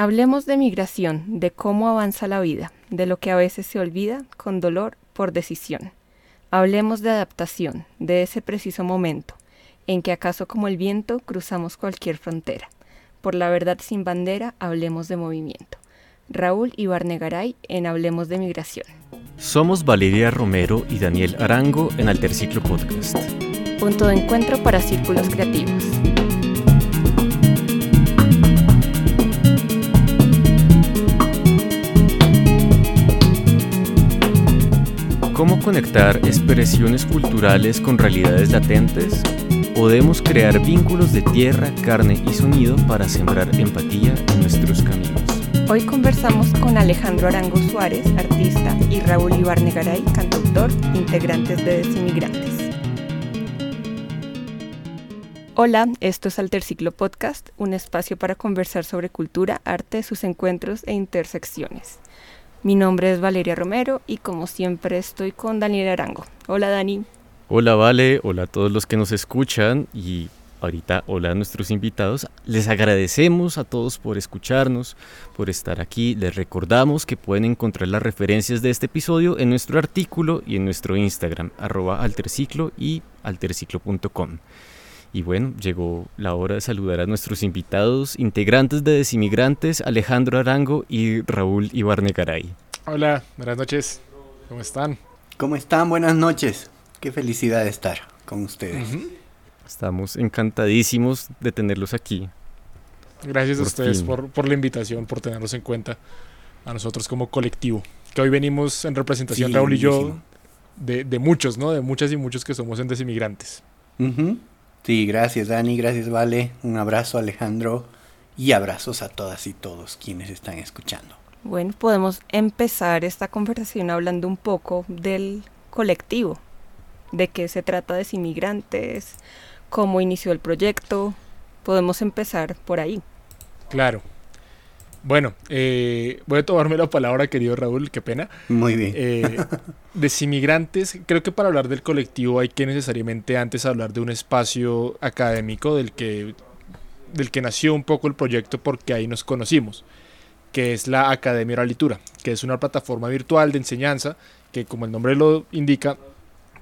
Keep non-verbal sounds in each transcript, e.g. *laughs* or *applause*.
Hablemos de migración, de cómo avanza la vida, de lo que a veces se olvida con dolor por decisión. Hablemos de adaptación, de ese preciso momento, en que acaso como el viento cruzamos cualquier frontera. Por la verdad sin bandera, hablemos de movimiento. Raúl Ibarnegaray en Hablemos de Migración. Somos Valeria Romero y Daniel Arango en Alterciclo Podcast. Punto de encuentro para círculos creativos. ¿Cómo conectar expresiones culturales con realidades latentes? Podemos crear vínculos de tierra, carne y sonido para sembrar empatía en nuestros caminos. Hoy conversamos con Alejandro Arango Suárez, artista, y Raúl Ibarnegaray, cantautor, integrantes de Desinmigrantes. Hola, esto es Alterciclo Podcast, un espacio para conversar sobre cultura, arte, sus encuentros e intersecciones. Mi nombre es Valeria Romero y como siempre estoy con Daniel Arango. Hola Dani. Hola Vale, hola a todos los que nos escuchan y ahorita hola a nuestros invitados. Les agradecemos a todos por escucharnos, por estar aquí. Les recordamos que pueden encontrar las referencias de este episodio en nuestro artículo y en nuestro Instagram, arroba alterciclo y alterciclo.com. Y bueno, llegó la hora de saludar a nuestros invitados, integrantes de Desinmigrantes, Alejandro Arango y Raúl Ibarnegaray. Hola, buenas noches. ¿Cómo están? ¿Cómo están? Buenas noches. Qué felicidad de estar con ustedes. Estamos encantadísimos de tenerlos aquí. Gracias a ustedes por, por, la invitación, por tenernos en cuenta a nosotros como colectivo. Que hoy venimos en representación, Raúl y yo, de, de, muchos, ¿no? De muchas y muchos que somos en Desinmigrantes. Sí, gracias Dani, gracias Vale, un abrazo Alejandro y abrazos a todas y todos quienes están escuchando. Bueno, podemos empezar esta conversación hablando un poco del colectivo, de qué se trata de inmigrantes, cómo inició el proyecto. Podemos empezar por ahí. Claro. Bueno, eh, voy a tomarme la palabra, querido Raúl, qué pena. Muy bien. Eh, *laughs* desinmigrantes, creo que para hablar del colectivo hay que necesariamente antes hablar de un espacio académico del que, del que nació un poco el proyecto porque ahí nos conocimos, que es la Academia Oralitura, que es una plataforma virtual de enseñanza que, como el nombre lo indica,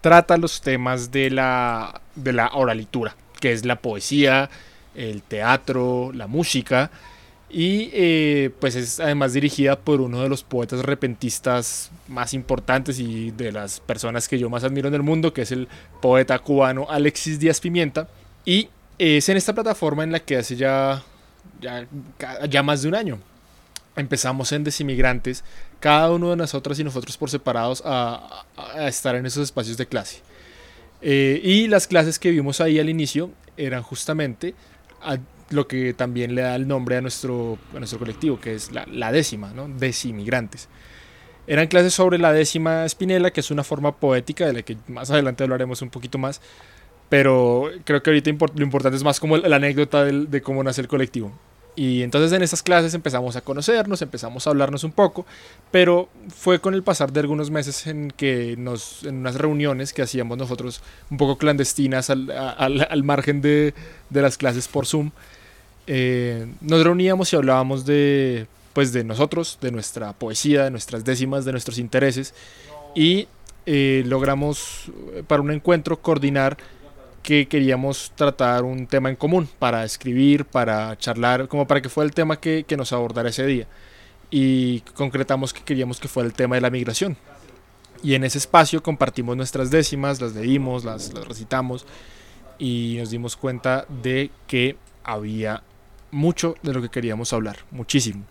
trata los temas de la, de la oralitura, que es la poesía, el teatro, la música y eh, pues es además dirigida por uno de los poetas repentistas más importantes y de las personas que yo más admiro en el mundo, que es el poeta cubano Alexis Díaz Pimienta. Y es en esta plataforma en la que hace ya, ya, ya más de un año empezamos en Desinmigrantes, cada uno de nosotros y nosotros por separados a, a estar en esos espacios de clase. Eh, y las clases que vimos ahí al inicio eran justamente lo que también le da el nombre a nuestro, a nuestro colectivo, que es la, décima, ¿no? Desinmigrantes. Eran clases sobre la décima espinela, que es una forma poética de la que más adelante hablaremos un poquito más, pero creo que ahorita lo importante es más como la anécdota de cómo nace el colectivo. Y entonces en esas clases empezamos a conocernos, empezamos a hablarnos un poco, pero fue con el pasar de algunos meses en que nos, en unas reuniones que hacíamos nosotros un poco clandestinas al, al, margen de, de, las clases por Zoom, eh, nos reuníamos y hablábamos de, pues, de nosotros, de nuestra poesía, de nuestras décimas, de nuestros intereses y eh, logramos eh, para un encuentro coordinar que queríamos tratar un tema en común para escribir, para charlar, como para que fuera el tema que, que nos abordara ese día. Y concretamos que queríamos que fuera el tema de la migración. Y en ese espacio compartimos nuestras décimas, las leímos, las, las recitamos y nos dimos cuenta de que había mucho de lo que queríamos hablar, muchísimo.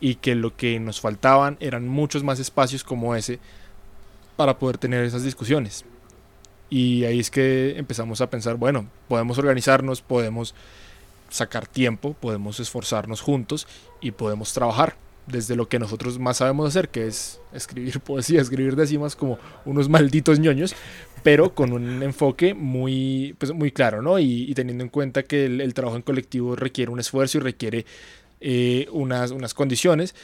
Y que lo que nos faltaban eran muchos más espacios como ese para poder tener esas discusiones. Y ahí es que empezamos a pensar, bueno, podemos organizarnos, podemos sacar tiempo, podemos esforzarnos juntos y podemos trabajar desde lo que nosotros más sabemos hacer, que es escribir *laughs* poesía, escribir décimas como unos malditos ñoños, pero con un enfoque muy, pues, muy claro, ¿no? Y, teniendo en cuenta que el, trabajo en colectivo requiere un esfuerzo y requiere eh, unas, unas condiciones,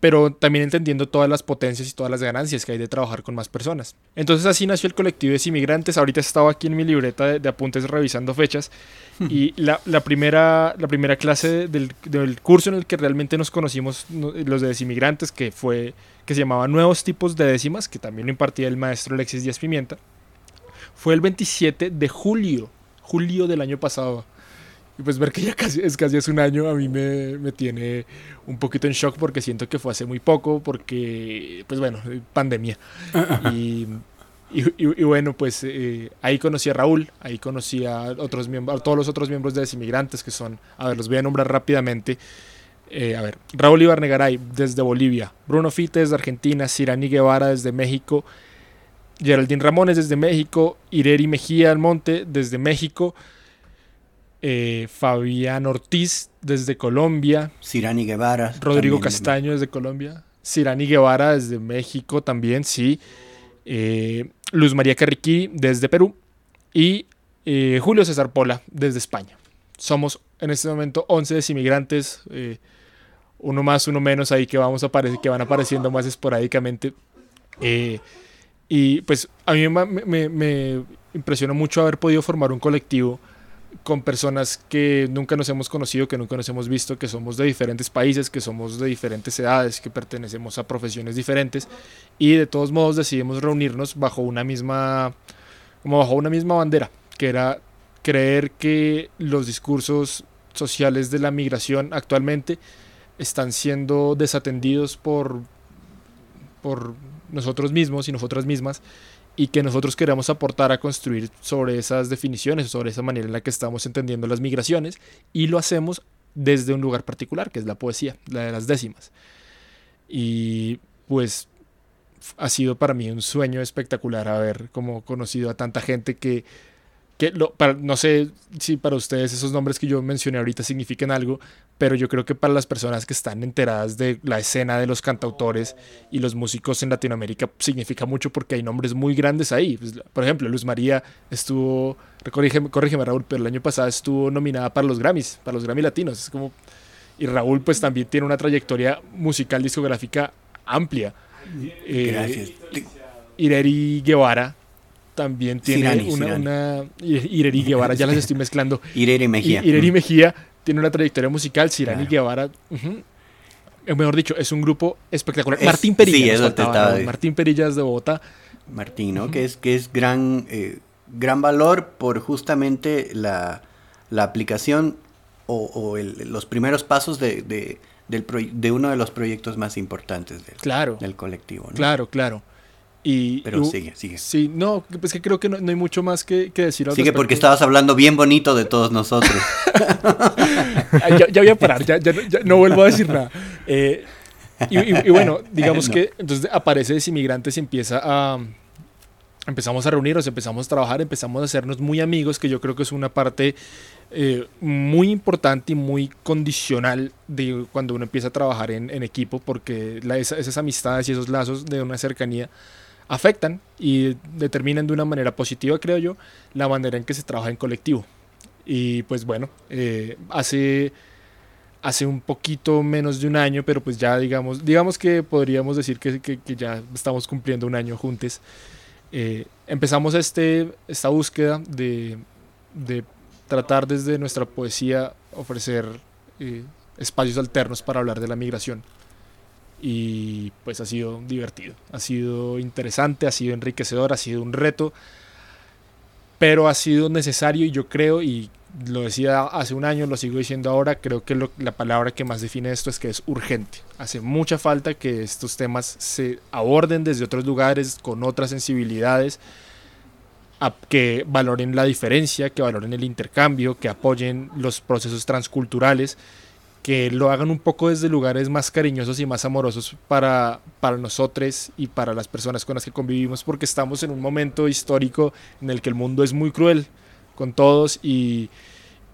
pero también entendiendo todas las potencias y todas las ganancias que hay de trabajar con más personas. Entonces así nació el colectivo de inmigrantes. Ahorita estaba aquí en mi libreta de, apuntes revisando fechas y la, primera, la primera clase del, curso en el que realmente nos conocimos los de inmigrantes, que fue que se llamaba Nuevos tipos de décimas, que también lo impartía el maestro Alexis Díaz Pimienta, fue el 27 de julio, julio del año pasado. Y pues ver que ya casi, es casi un año a mí me, me, tiene un poquito en shock porque siento que fue hace muy poco, porque, pues bueno, pandemia. y, y, bueno, pues eh, ahí conocí a Raúl, ahí conocí a, otros miembros, a todos los otros miembros de Desinmigrantes que son, a ver, los voy a nombrar rápidamente. Eh, a ver, Raúl Ibarnegaray desde Bolivia, Bruno Fite desde Argentina, Cirani Guevara desde México, Geraldine Ramones desde México, Ireri Mejía Almonte desde México, eh, Fabián Ortiz desde Colombia. Cirani Guevara. Rodrigo Castaño desde Colombia. Cirani Guevara desde México también, sí. Eh, Luz María Carriquí desde Perú. Y eh, Julio César Pola desde España. Somos en este momento 11 desinmigrantes. uno más, uno menos ahí que, vamos a que van apareciendo más esporádicamente. Y pues a mí me, me impresionó mucho haber podido formar un colectivo con personas que nunca nos hemos conocido, que nunca nos hemos visto, que somos de diferentes países, que somos de diferentes edades, que pertenecemos a profesiones diferentes. Y de todos modos decidimos reunirnos bajo una misma como bajo una misma bandera, que era creer que los discursos sociales de la migración actualmente están siendo desatendidos por por nosotros mismos y nosotras mismas y que nosotros queremos aportar a construir sobre esas definiciones, sobre esa manera en la que estamos entendiendo las migraciones y lo hacemos desde un lugar particular, que es la poesía, la de las décimas. Y pues ha sido para mí un sueño espectacular haber como conocido a tanta gente que que para, no sé si para ustedes esos nombres que yo mencioné ahorita significan algo, pero yo creo que para las personas que están enteradas de la escena de los cantautores y los músicos en Latinoamérica significa mucho porque hay nombres muy grandes ahí. Pues, por ejemplo, Luz María estuvo, corrígeme, corrígeme Raúl, pero el año pasado estuvo nominada para los Grammys, para los Grammy Latinos. Es como, y Raúl pues también tiene una trayectoria musical discográfica amplia. Gracias. Eh, Ireri Guevara también tiene una, una, Ireri Guevara, ya las estoy mezclando. Ireri Mejía. Ireri Mejía tiene una trayectoria musical, Sirani Guevara, uh mejor dicho, es un grupo espectacular. Martín Perilla, Martín Perilla es de Bogotá. Martín, ¿no? Que es que es gran eh, gran valor por justamente la, la aplicación o, los primeros pasos de, de, del de uno de los proyectos más importantes del, claro, del colectivo. ¿no? Claro, claro. Y, Pero sigue, sigue. Sí, no, es que creo que no, hay mucho más que, que decir. sigue porque estabas hablando bien bonito de todos nosotros. *laughs* ya, voy a parar, ya, no vuelvo a decir nada. Eh, y, bueno, *laughs* digamos que entonces aparece Desinmigrantes y empieza a... Empezamos a reunirnos, empezamos a trabajar, empezamos a hacernos muy amigos, que yo creo que es una parte eh, muy importante y muy condicional de cuando uno empieza a trabajar en, equipo, porque esas amistades y esos lazos de una cercanía afectan y determinan de una manera positiva, creo yo, la manera en que se trabaja en colectivo. Y pues bueno, eh, hace, hace un poquito menos de un año, pero pues ya digamos, digamos que podríamos decir que, que, ya estamos cumpliendo un año juntos. Eh, empezamos este, esta búsqueda de, de, tratar desde nuestra poesía ofrecer eh, espacios alternos para hablar de la migración y pues ha sido divertido, ha sido interesante, ha sido enriquecedor, ha sido un reto, pero ha sido necesario y yo creo, y lo decía hace un año, lo sigo diciendo ahora, creo que la palabra que más define esto es que es urgente. Hace mucha falta que estos temas se aborden desde otros lugares, con otras sensibilidades, que valoren la diferencia, que valoren el intercambio, que apoyen los procesos transculturales que lo hagan un poco desde lugares más cariñosos y más amorosos para, para nosotros y para las personas con las que convivimos, porque estamos en un momento histórico en el que el mundo es muy cruel con todos y,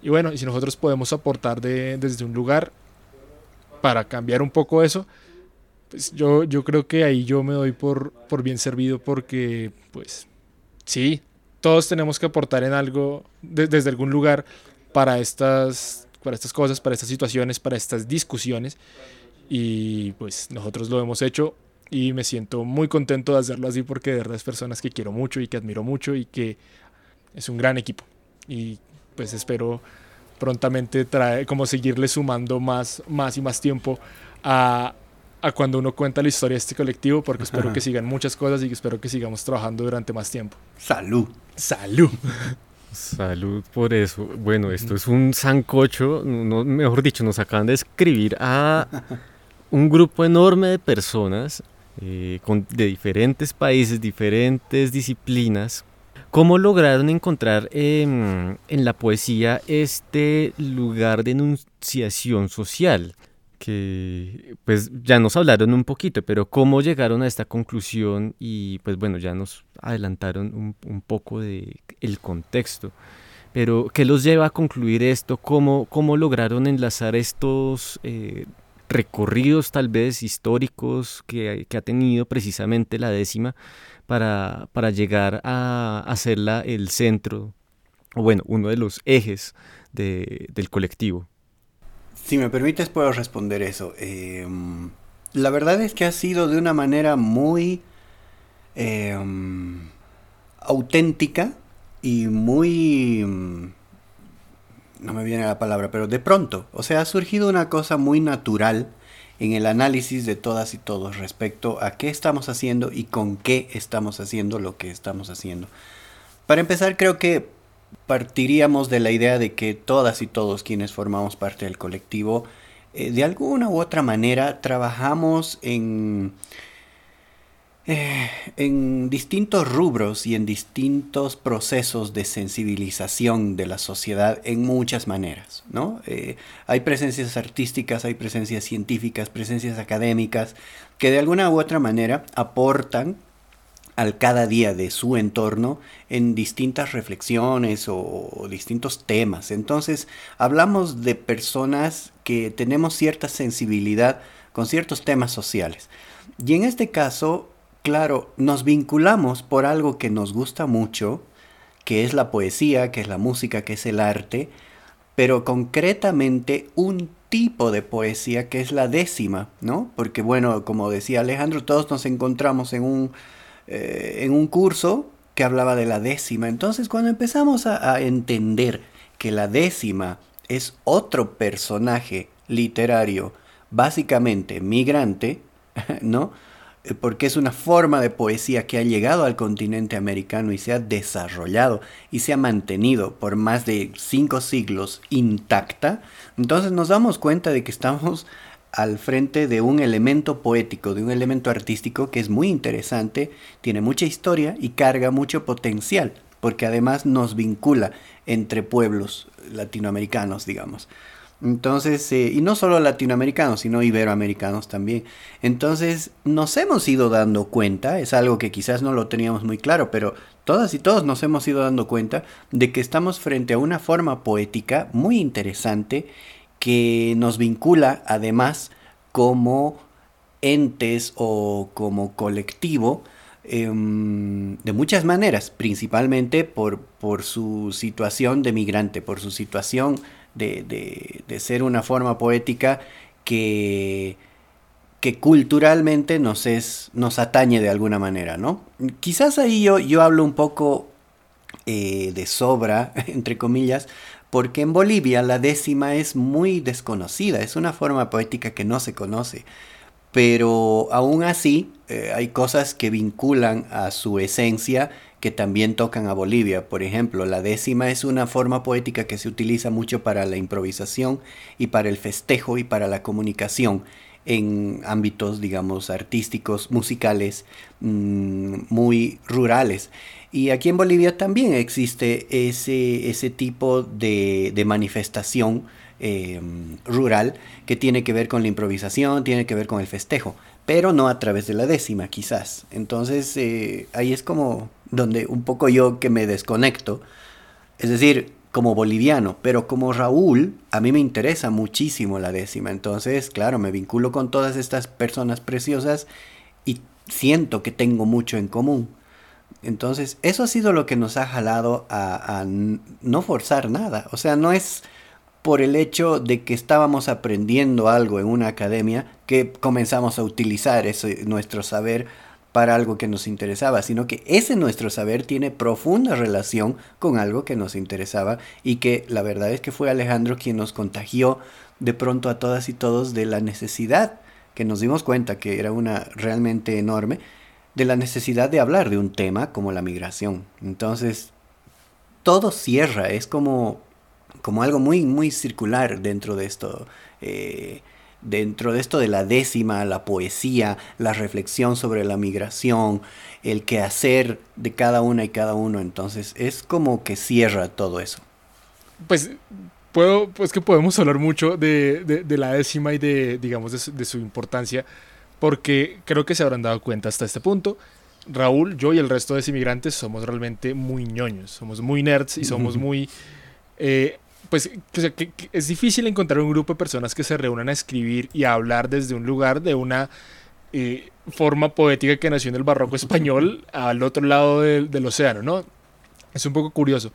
y bueno, si nosotros podemos aportar de, desde un lugar para cambiar un poco eso, pues yo, yo creo que ahí yo me doy por, por bien servido porque pues sí, todos tenemos que aportar en algo desde algún lugar para estas para estas cosas, para estas situaciones, para estas discusiones. y pues nosotros lo hemos hecho y me siento muy contento de hacerlo así porque de verdad es personas que quiero mucho y que admiro mucho y que es un gran equipo y pues espero prontamente trae, como seguirle sumando más, más y más tiempo a, a cuando uno cuenta la historia de este colectivo porque espero que sigan muchas cosas y espero que sigamos trabajando durante más tiempo. Salud. Salud. *laughs* Salud por eso. Bueno, esto es un sancocho, no, mejor dicho, nos acaban de escribir a un grupo enorme de personas eh, con, de diferentes países, diferentes disciplinas. ¿Cómo lograron encontrar en la poesía este lugar de enunciación social? Que pues ya nos hablaron un poquito, pero cómo llegaron a esta conclusión y pues bueno, ya nos adelantaron un, poco de el contexto. Pero ¿qué los lleva a concluir esto? ¿Cómo, cómo lograron enlazar estos eh, recorridos tal vez históricos que, ha tenido precisamente la décima para, para llegar a hacerla el centro, o bueno, uno de los ejes del colectivo? Si me permites puedo responder eso. Em, la verdad es que ha sido de una manera muy em, auténtica y muy... Em, no me viene la palabra, pero de pronto. O sea, ha surgido una cosa muy natural en el análisis de todas y todos respecto a qué estamos haciendo y con qué estamos haciendo lo que estamos haciendo. Para empezar, creo que partiríamos de la idea de que todas y todos quienes formamos parte del colectivo, eh, de alguna u otra manera trabajamos en, eh, en distintos rubros y en distintos procesos de sensibilización de la sociedad en muchas maneras. ¿no? Eh, hay presencias artísticas, hay presencias científicas, presencias académicas, que de alguna u otra manera aportan al cada día de su entorno en distintas reflexiones o, distintos temas. Entonces, hablamos de personas que tenemos cierta sensibilidad con ciertos temas sociales. Y en este caso, claro, nos vinculamos por algo que nos gusta mucho, que es la poesía, que es la música, que es el arte, pero concretamente un tipo de poesía que es la décima, ¿no? Porque bueno, como decía Alejandro, todos nos encontramos en un eh, en un curso que hablaba de la décima. Entonces cuando empezamos a, entender que la décima es otro personaje literario, básicamente migrante, *laughs* ¿no? Eh, porque es una forma de poesía que ha llegado al continente americano y se ha desarrollado y se ha mantenido por más de cinco siglos intacta, entonces nos damos cuenta de que estamos al frente de un elemento poético, de un elemento artístico que es muy interesante, tiene mucha historia y carga mucho potencial, porque además nos vincula entre pueblos latinoamericanos, digamos. Entonces, eh, y no solo latinoamericanos, sino iberoamericanos también. Entonces, nos hemos ido dando cuenta, es algo que quizás no lo teníamos muy claro, pero todas y todos nos hemos ido dando cuenta de que estamos frente a una forma poética muy interesante que nos vincula además como entes o como colectivo em, de muchas maneras, principalmente por, su situación de migrante, por su situación de, ser una forma poética que, culturalmente nos, es, nos atañe de alguna manera, ¿no? Quizás ahí yo, yo hablo un poco eh, de sobra, *laughs* entre comillas, porque en Bolivia la décima es muy desconocida, es una forma poética que no se conoce, pero aún así eh, hay cosas que vinculan a su esencia que también tocan a Bolivia. Por ejemplo, la décima es una forma poética que se utiliza mucho para la improvisación y para el festejo y para la comunicación en ámbitos, digamos, artísticos, musicales, mm, muy rurales. Y aquí en Bolivia también existe ese, ese tipo de, manifestación em, rural que tiene que ver con la improvisación, tiene que ver con el festejo, pero no a través de la décima quizás. Entonces eh, ahí es como donde un poco yo que me desconecto, es decir, como boliviano, pero como Raúl, a mí me interesa muchísimo la décima. Entonces, claro, me vinculo con todas estas personas preciosas y siento que tengo mucho en común. Entonces, eso ha sido lo que nos ha jalado a, no forzar nada. O sea, no es por el hecho de que estábamos aprendiendo algo en una academia que comenzamos a utilizar ese, nuestro saber para algo que nos interesaba, sino que ese nuestro saber tiene profunda relación con algo que nos interesaba y que la verdad es que fue Alejandro quien nos contagió de pronto a todas y todos de la necesidad, que nos dimos cuenta que era una realmente enorme, de la necesidad de hablar de un tema como la migración. Entonces, todo cierra, es como, como algo muy, muy circular dentro de esto. Eh, dentro de esto de la décima, la poesía, la reflexión sobre la migración, el quehacer de cada una y cada uno. Entonces es como que cierra todo eso. Pues puedo, pues que podemos hablar mucho de, la décima y de, digamos, de su, importancia, porque creo que se habrán dado cuenta hasta este punto. Raúl, yo y el resto de inmigrantes somos realmente muy ñoños, somos muy nerds y somos muy... Eh, pues que, es difícil encontrar un grupo de personas que se reúnan a escribir y a hablar desde un lugar de una eh, forma poética que nació en el barroco *laughs* español al otro lado del, del, océano, ¿no? Es un poco curioso.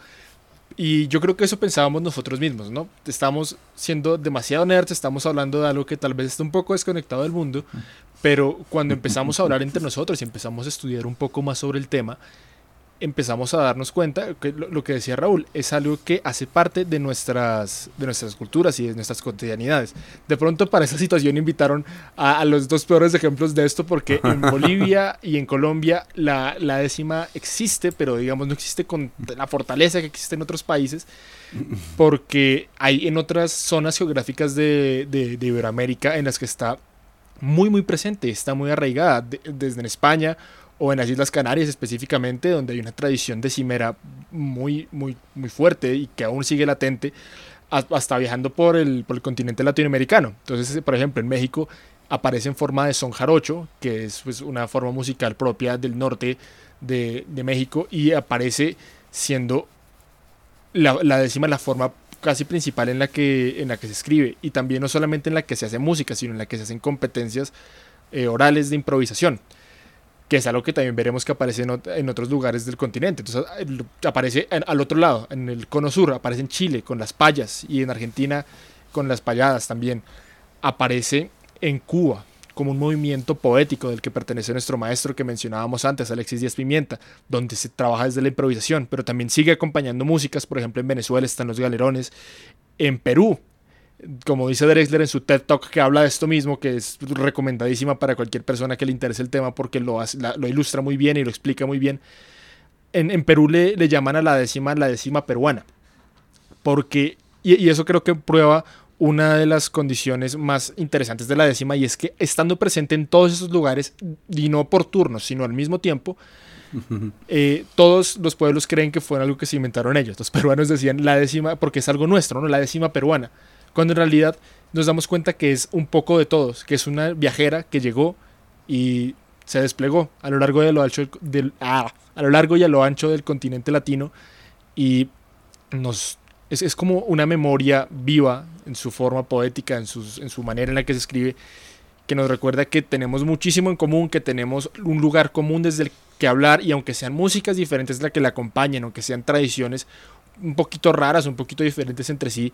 Y yo creo que eso pensábamos nosotros mismos, ¿no? Estamos siendo demasiado nerds, estamos hablando de algo que tal vez está un poco desconectado del mundo, pero cuando empezamos a hablar entre nosotros y empezamos a estudiar un poco más sobre el tema, empezamos a darnos cuenta que lo, que decía Raúl es algo que hace parte de nuestras, de nuestras culturas y de nuestras cotidianidades. De pronto para esa situación invitaron a, los dos peores ejemplos de esto porque en *laughs* Bolivia y en Colombia la, la, décima existe, pero digamos no existe con la fortaleza que existe en otros países porque hay en otras zonas geográficas de, de, de Iberoamérica en las que está muy muy presente, está muy arraigada, desde en España o en las Islas Canarias específicamente, donde hay una tradición de cimera muy, muy, muy fuerte y que aún sigue latente, hasta viajando por el, por el continente latinoamericano. Entonces, por ejemplo, en México aparece en forma de son jarocho, que es pues, una forma musical propia del norte de, de México, y aparece siendo la, la, décima la forma casi principal en la, que, en la que se escribe, y también no solamente en la que se hace música, sino en la que se hacen competencias eh, orales de improvisación que es algo que también veremos que aparece en, otros lugares del continente. Entonces aparece al otro lado, en el cono sur, aparece en Chile con las payas y en Argentina con las payadas también. Aparece en Cuba como un movimiento poético del que pertenece nuestro maestro que mencionábamos antes, Alexis Díaz Pimienta, donde se trabaja desde la improvisación, pero también sigue acompañando músicas, por ejemplo en Venezuela están los galerones, en Perú como dice Drexler en su TED Talk, que habla de esto mismo, que es recomendadísima para cualquier persona que le interese el tema porque lo, lo ilustra muy bien y lo explica muy bien. En, Perú le, le, llaman a la décima la décima peruana. Porque, y, eso creo que prueba una de las condiciones más interesantes de la décima, y es que estando presente en todos esos lugares, y no por turnos, sino al mismo tiempo, *laughs* eh, todos los pueblos creen que fue algo que se inventaron ellos. Los peruanos decían la décima, porque es algo nuestro, ¿no? La décima peruana cuando en realidad nos damos cuenta que es un poco de todos, que es una viajera que llegó y se desplegó a lo largo, de lo ancho del, ah, a lo largo y a lo ancho del continente latino y nos, es, como una memoria viva en su forma poética, en, sus, en su manera en la que se escribe, que nos recuerda que tenemos muchísimo en común, que tenemos un lugar común desde el que hablar y aunque sean músicas diferentes las que la acompañen, aunque sean tradiciones un poquito raras, un poquito diferentes entre sí,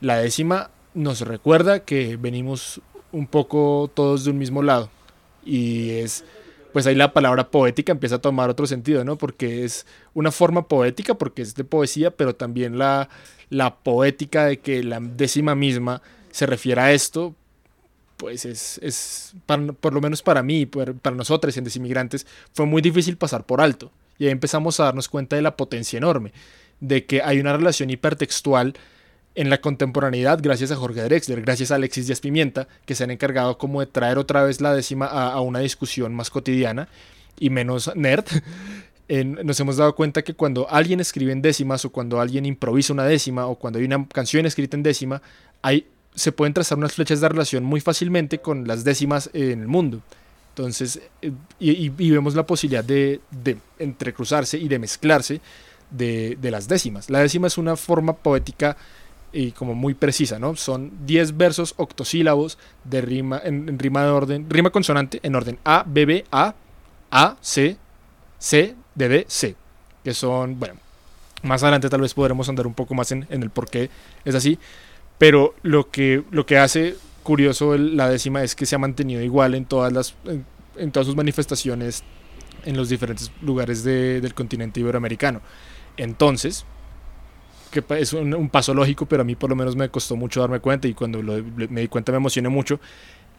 la décima nos recuerda que venimos un poco todos de un mismo lado. Y es, pues ahí la palabra poética empieza a tomar otro sentido, ¿no? Porque es una forma poética, porque es de poesía, pero también la, la poética de que la décima misma se refiere a esto, pues es, es por lo menos para mí, para nosotros en Desinmigrantes, fue muy difícil pasar por alto. Y ahí empezamos a darnos cuenta de la potencia enorme, de que hay una relación hipertextual en la contemporaneidad gracias a Jorge Drexler, gracias a Alexis Díaz Pimienta, que se han encargado como de traer otra vez la décima a, una discusión más cotidiana y menos nerd. *laughs* nos hemos dado cuenta que cuando alguien escribe en décimas o cuando alguien improvisa una décima o cuando hay una canción escrita en décima, hay, se pueden trazar unas flechas de relación muy fácilmente con las décimas en el mundo. Entonces, eh, y, vemos la posibilidad de, de, entrecruzarse y de mezclarse de, de las décimas. La décima es una forma poética y como muy precisa, ¿no? Son 10 versos octosílabos de rima, en, rima de orden, rima consonante en orden A, B, B, A, A, C, C, D, D, C, que son, bueno, más adelante tal vez podremos andar un poco más en, en el por qué es así, Pero lo que, lo que hace curioso la décima es que se ha mantenido igual en todas, las, en, todas sus manifestaciones en los diferentes lugares del continente iberoamericano. Entonces, que es un, paso lógico, pero a mí por lo menos me costó mucho darme cuenta y cuando me di cuenta me emocioné mucho,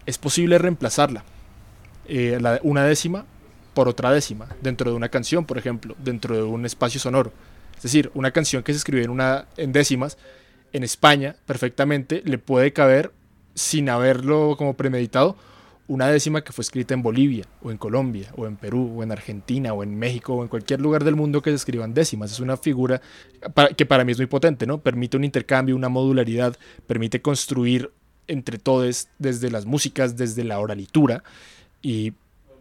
es posible reemplazarla, eh, una décima por otra décima, dentro de una canción, por ejemplo, dentro de un espacio sonoro. Es decir, una canción que se escribe en, una, en décimas, en España, perfectamente, le puede caber sin haberlo como premeditado, una décima que fue escrita en Bolivia, o en Colombia, o en Perú, o en Argentina, o en México, o en cualquier lugar del mundo que escriban décimas. Es una figura que para mí es muy potente, ¿no? Permite un intercambio, una modularidad, permite construir entre todos desde las músicas, desde la oralitura. Y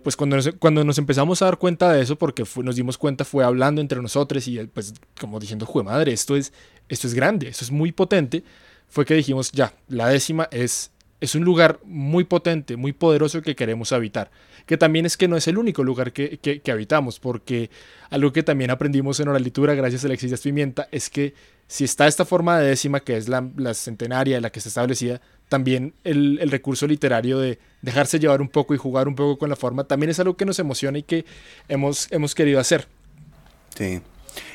pues cuando nos, cuando nos empezamos a dar cuenta de eso, porque nos dimos cuenta, fue hablando entre nosotros y pues como diciendo, jue madre, esto es, esto es grande, esto es muy potente fue que dijimos, ya, la décima es, es un lugar muy potente, muy poderoso que queremos habitar. Que también es que no es el único lugar que, que, habitamos, porque algo que también aprendimos en oralitura gracias a Alexis Pimienta es que si está esta forma de décima, que es la, la centenaria, la que está establecida, también el, el, recurso literario de dejarse llevar un poco y jugar un poco con la forma, también es algo que nos emociona y que hemos, hemos querido hacer. Sí.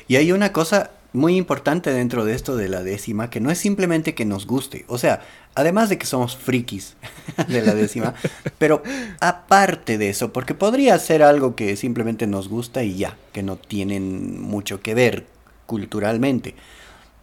Y hay una cosa muy importante dentro de esto de la décima, que no es simplemente que nos guste, o sea, además de que somos frikis *laughs* de la décima, pero aparte de eso, porque podría ser algo que simplemente nos gusta y ya, que no tienen mucho que ver culturalmente.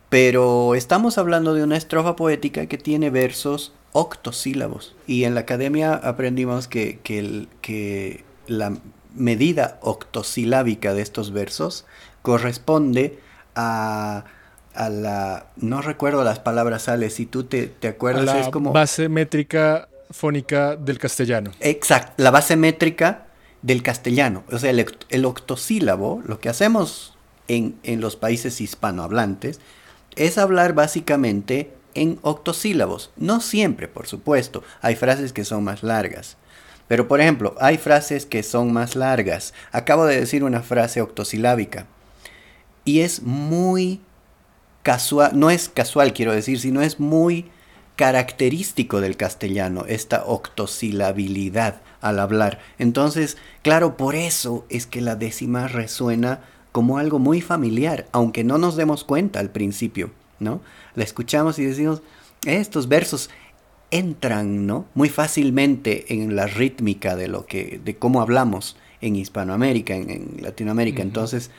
Pero estamos hablando de una estrofa poética que tiene versos octosílabos. Y en la academia aprendimos que, que, la medida octosilábica de estos versos corresponde a, la... No recuerdo las palabras, Ale, si tú te, te acuerdas, la es como... base métrica fónica del castellano. Exacto, la base métrica del castellano. O sea, el, octosílabo, lo que hacemos en, en los países hispanohablantes, es hablar básicamente en octosílabos. No siempre, por supuesto. Hay frases que son más largas. Pero por ejemplo, hay frases que son más largas. Acabo de decir una frase octosilábica. Y es muy casual, no es casual quiero decir, sino es muy característico del castellano, esta octosilabilidad al hablar. Entonces, claro, por eso es que la décima resuena como algo muy familiar, aunque no nos demos cuenta al principio, ¿no? La escuchamos y decimos, estos versos entran, ¿no? Muy fácilmente en la rítmica de lo que, de cómo hablamos en Hispanoamérica, en, Latinoamérica. Entonces,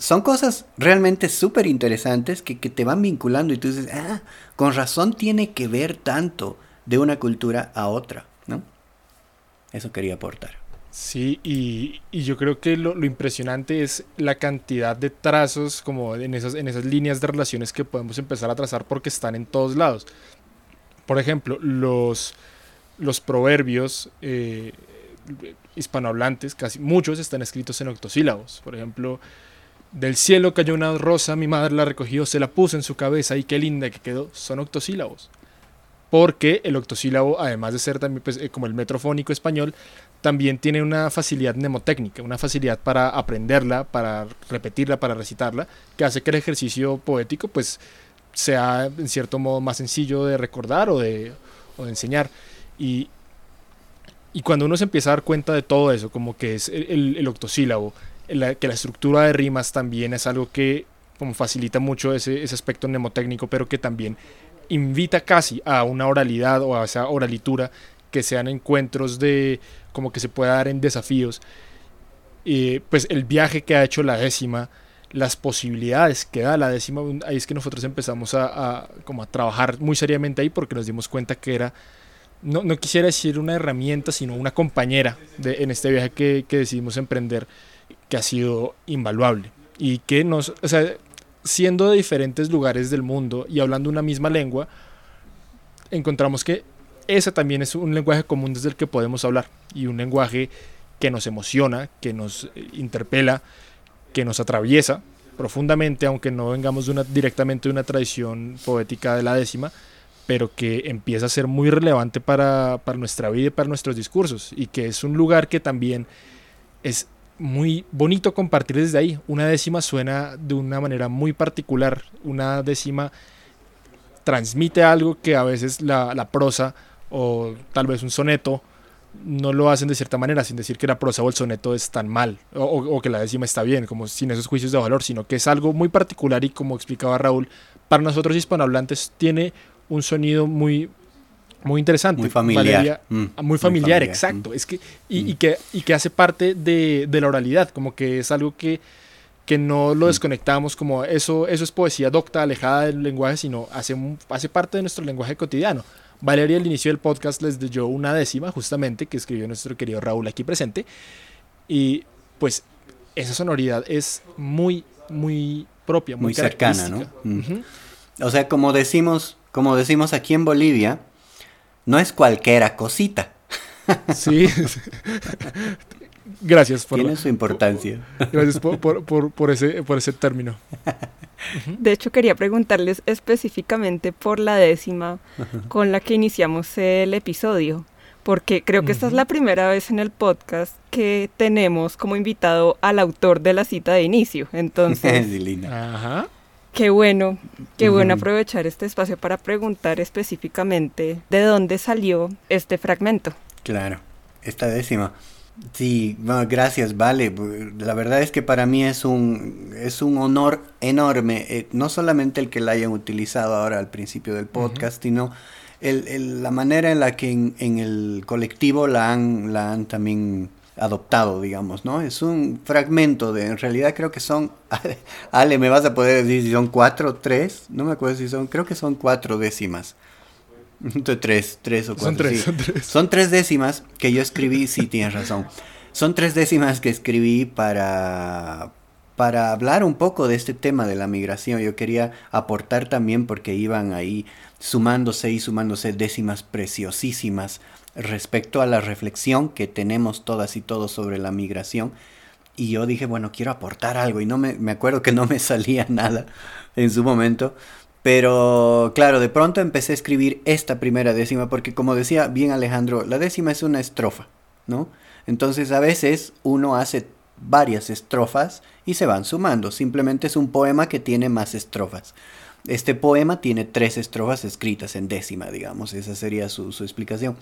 son cosas realmente súper interesantes que, te van vinculando y tú dices, ah, con razón tiene que ver tanto de una cultura a otra, ¿no? Eso quería aportar. Sí, y, yo creo que lo, impresionante es la cantidad de trazos como en esas, en esas líneas de relaciones que podemos empezar a trazar porque están en todos lados. Por ejemplo, los, los proverbios eh, hispanohablantes, casi muchos están escritos en octosílabos. Por ejemplo, del cielo cayó una rosa, mi madre la recogió, se la puso en su cabeza y qué linda que quedó. Son octosílabos. Porque el octosílabo, además de ser también pues, eh, como el metrofónico español, también tiene una facilidad mnemotécnica, una facilidad para aprenderla, para repetirla, para recitarla, que hace que el ejercicio poético pues sea en cierto modo más sencillo de recordar o de, enseñar. Y, y cuando uno se empieza a dar cuenta de todo eso, como que es el octosílabo, que la estructura de rimas también es algo que como facilita mucho ese, ese aspecto mnemotécnico, pero que también invita casi a una oralidad o a esa oralitura que sean encuentros de como que se pueda dar en desafíos. Eh, pues el viaje que ha hecho la décima, las posibilidades que da la décima, ahí es que nosotros empezamos a, como a trabajar muy seriamente ahí porque nos dimos cuenta que era, no, no quisiera decir una herramienta, sino una compañera de, en este viaje que, que decidimos emprender que ha sido invaluable y que nos, o sea, siendo de diferentes lugares del mundo y hablando una misma lengua, encontramos que ese también es un lenguaje común desde el que podemos hablar y un lenguaje que nos emociona, que nos interpela, que nos atraviesa profundamente, aunque no vengamos directamente de una tradición poética de la décima, pero que empieza a ser muy relevante para, para nuestra vida y para nuestros discursos, y que es un lugar que también es muy bonito compartir desde ahí. Una décima suena de una manera muy particular, una décima transmite algo que a veces la, prosa o tal vez un soneto no lo hacen de cierta manera, sin decir que la prosa o el soneto es tan mal, o, o, que la décima está bien, como sin esos juicios de valor, sino que es algo muy particular y como explicaba Raúl, para nosotros hispanohablantes tiene un sonido muy, muy interesante. Muy familiar. Mm, muy, familiar, exacto. Mm. Es que, y, y, mm. que, y que hace parte de, de, la oralidad, como que es algo que, que no lo desconectamos como eso, eso es poesía docta, alejada del lenguaje, sino hace, hace parte de nuestro lenguaje cotidiano. Valeria al inicio del podcast les dio una décima justamente que escribió nuestro querido Raúl aquí presente. Y pues esa sonoridad es muy, muy propia, muy, cercana, ¿no? O sea, como decimos, como decimos aquí en Bolivia, no es cualquiera cosita. Sí. Gracias por Tiene su importancia. Gracias por, por, por, ese, por ese término. *laughs* De hecho, quería preguntarles específicamente por la décima con la que iniciamos el episodio, porque creo que esta es la primera vez en el podcast que tenemos como invitado al autor de la cita de inicio. Entonces, *laughs* Ajá. Qué bueno, qué bueno aprovechar este espacio para preguntar específicamente de dónde salió este fragmento. Claro, esta décima. Sí, gracias, vale. La verdad es que para mí es un, es un honor enorme, eh, no solamente el que la hayan utilizado ahora al principio del podcast, sino el, la manera en la que en, el colectivo la han, la han también adoptado, digamos, ¿no? Es un fragmento de, en realidad creo que son, *laughs* Ale, me vas a poder decir si son cuatro, tres, no me acuerdo si son, creo que son cuatro décimas tres, tres o cuatro. Son tres, son tres. Son tres décimas que yo escribí, sí, tienes razón. Son tres décimas que escribí para, para hablar un poco de este tema de la migración. Yo quería aportar también porque iban ahí sumándose y sumándose décimas preciosísimas respecto a la reflexión que tenemos todas y todos sobre la migración. Y yo dije, bueno, quiero aportar algo y no me, me acuerdo que no me *laughs* salía nada en su momento. Pero claro, de pronto empecé a escribir esta primera décima porque como decía bien Alejandro, la décima es una estrofa, ¿no? Entonces a veces uno hace varias estrofas y se van sumando. Simplemente es un poema que tiene más estrofas. Este poema tiene tres estrofas escritas en décima, digamos. Esa sería su, su explicación.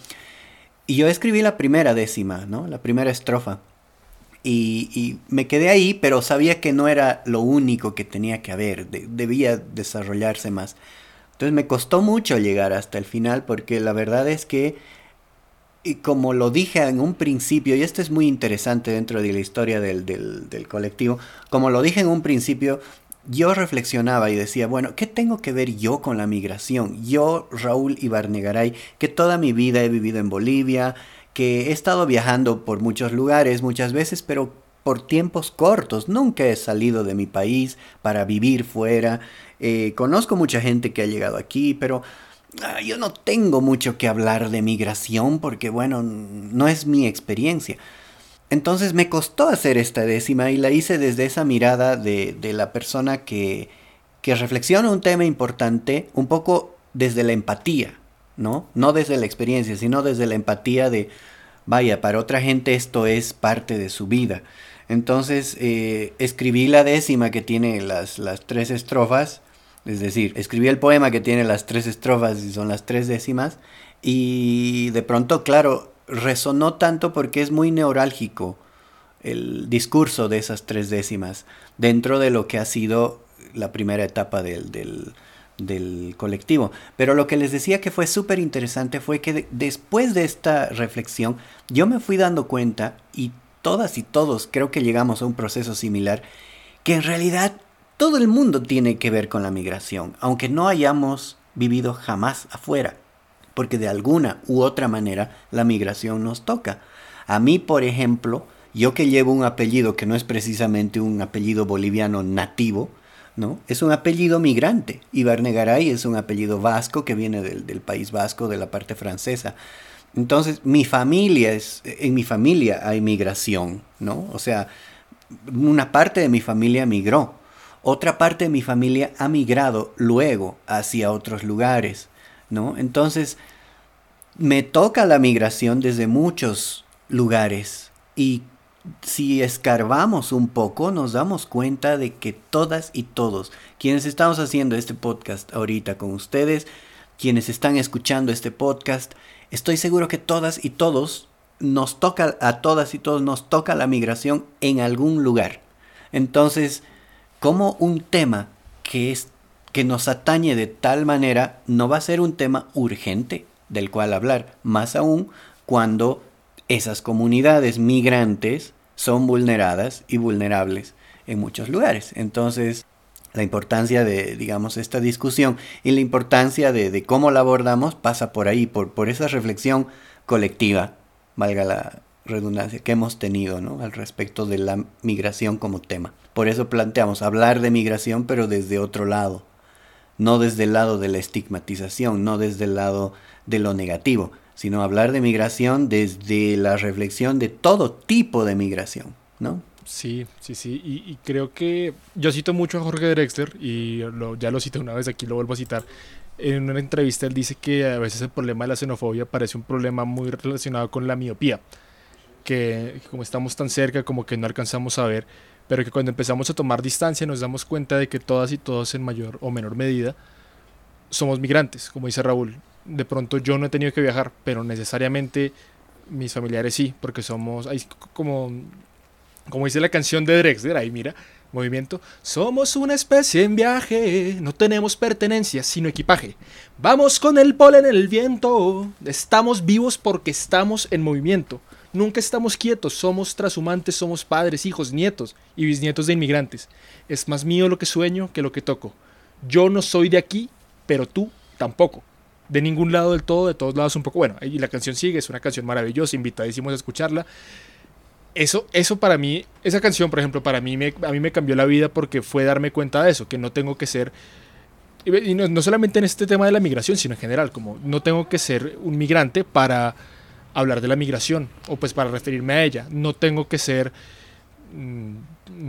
Y yo escribí la primera décima, ¿no? La primera estrofa. Y, me quedé ahí, pero sabía que no era lo único que tenía que haber, debía desarrollarse más. Entonces me costó mucho llegar hasta el final porque la verdad es que, y como lo dije en un principio, y esto es muy interesante dentro de la historia del, del colectivo, como lo dije en un principio, yo reflexionaba y decía, bueno, ¿qué tengo que ver yo con la migración? Yo, Raúl Ibarnegaray, que toda mi vida he vivido en Bolivia, que he estado viajando por muchos lugares muchas veces, pero por tiempos cortos. Nunca he salido de mi país para vivir fuera. Eh, conozco mucha gente que ha llegado aquí, pero ah, yo no tengo mucho que hablar de migración porque, bueno, no es mi experiencia. Entonces me costó hacer esta décima y la hice desde esa mirada de, de la persona que, que reflexiona un tema importante, un poco desde la empatía, ¿no? No desde la experiencia, sino desde la empatía de, vaya, para otra gente esto es parte de su vida. Entonces eh, escribí la décima que tiene las, las tres estrofas, es decir, escribí el poema que tiene las tres estrofas y son las tres décimas, y de pronto, claro, resonó tanto porque es muy neurálgico el discurso de esas tres décimas dentro de lo que ha sido la primera etapa del, del, colectivo. Pero lo que les decía que fue súper interesante fue que después de esta reflexión yo me fui dando cuenta, y todas y todos creo que llegamos a un proceso similar, que en realidad todo el mundo tiene que ver con la migración, aunque no hayamos vivido jamás afuera, porque de alguna u otra manera la migración nos toca. A mí, por ejemplo, yo que llevo un apellido que no es precisamente un apellido boliviano nativo, ¿no? Es un apellido migrante. Ibarnegaray es un apellido vasco que viene del, País Vasco, de la parte francesa. Entonces, mi familia es, en mi familia hay migración, ¿no? O sea, una parte de mi familia migró, otra parte de mi familia ha migrado luego hacia otros lugares, ¿no? Entonces, me toca la migración desde muchos lugares y si escarbamos un poco, nos damos cuenta de que todas y todos, quienes estamos haciendo este podcast ahorita con ustedes, quienes están escuchando este podcast, estoy seguro que todas y todos nos toca, a todas y todos nos toca la migración en algún lugar. Entonces, como un tema que es que nos atañe de tal manera no va a ser un tema urgente del cual hablar, más aún cuando esas comunidades migrantes son vulneradas y vulnerables en muchos lugares. Entonces, la importancia de, digamos, esta discusión y la importancia de, cómo la abordamos pasa por ahí, por, por esa reflexión colectiva, valga la redundancia, que hemos tenido ¿no? al respecto de la migración como tema. Por eso planteamos hablar de migración, pero desde otro lado, no desde el lado de la estigmatización, no desde el lado de lo negativo, sino hablar de migración desde la reflexión de todo tipo de migración, ¿no? Sí, sí, sí, y, creo que yo cito mucho a Jorge Drexler y ya lo cité una vez, aquí lo vuelvo a citar. En una entrevista él dice que a veces el problema de la xenofobia parece un problema muy relacionado con la miopía, que como estamos tan cerca como que no alcanzamos a ver, pero que cuando empezamos a tomar distancia nos damos cuenta de que todas y todos en mayor o menor medida somos migrantes, como dice Raúl de pronto yo no he tenido que viajar, pero necesariamente mis familiares sí, porque somos, como, como dice la canción de Drexler, ahí mira, movimiento, somos una especie en viaje, no tenemos pertenencia, sino equipaje. Vamos con el polen en el viento, estamos vivos porque estamos en movimiento. Nunca estamos quietos, somos trashumantes, somos padres, hijos, nietos y bisnietos de inmigrantes. Es más mío lo que sueño que lo que toco. Yo no soy de aquí, pero tú tampoco de ningún lado del todo, de todos lados un poco. Bueno, y la canción sigue, es una canción maravillosa, invitadísimos a escucharla. Eso, eso para mí, esa canción, por ejemplo, para mí me, a mí me cambió la vida porque fue darme cuenta de eso, que no tengo que ser, y no, solamente en este tema de la migración, sino en general, como no tengo que ser un migrante para hablar de la migración o pues para referirme a ella, no tengo que ser, mm,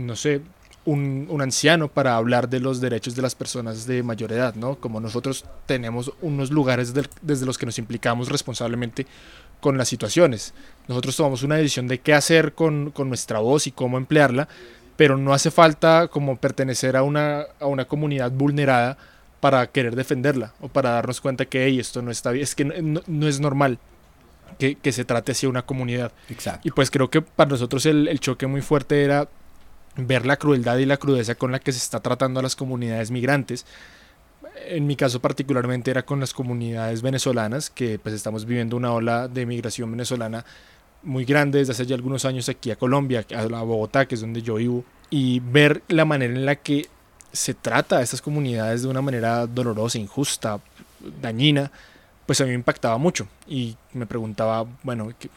no sé, un, anciano para hablar de los derechos de las personas de mayor edad, ¿no? Como nosotros tenemos unos lugares desde los que nos implicamos responsablemente con las situaciones. Nosotros tomamos una decisión de qué hacer con, nuestra voz y cómo emplearla, pero no hace falta como pertenecer a una, a una comunidad vulnerada para querer defenderla o para darnos cuenta que esto no está bien, es que no, es normal que, se trate así a una comunidad. Exacto. Y pues creo que para nosotros el, el choque muy fuerte era ver la crueldad y la crudeza con la que se está tratando a las comunidades migrantes. En mi caso particularmente era con las comunidades venezolanas, que pues estamos viviendo una ola de migración venezolana muy grande desde hace ya algunos años aquí a Colombia, a Bogotá, que es donde yo vivo, y ver la manera en la que se trata a estas comunidades de una manera dolorosa, injusta, dañina, pues a mí me impactaba mucho y me preguntaba, bueno, ¿qué,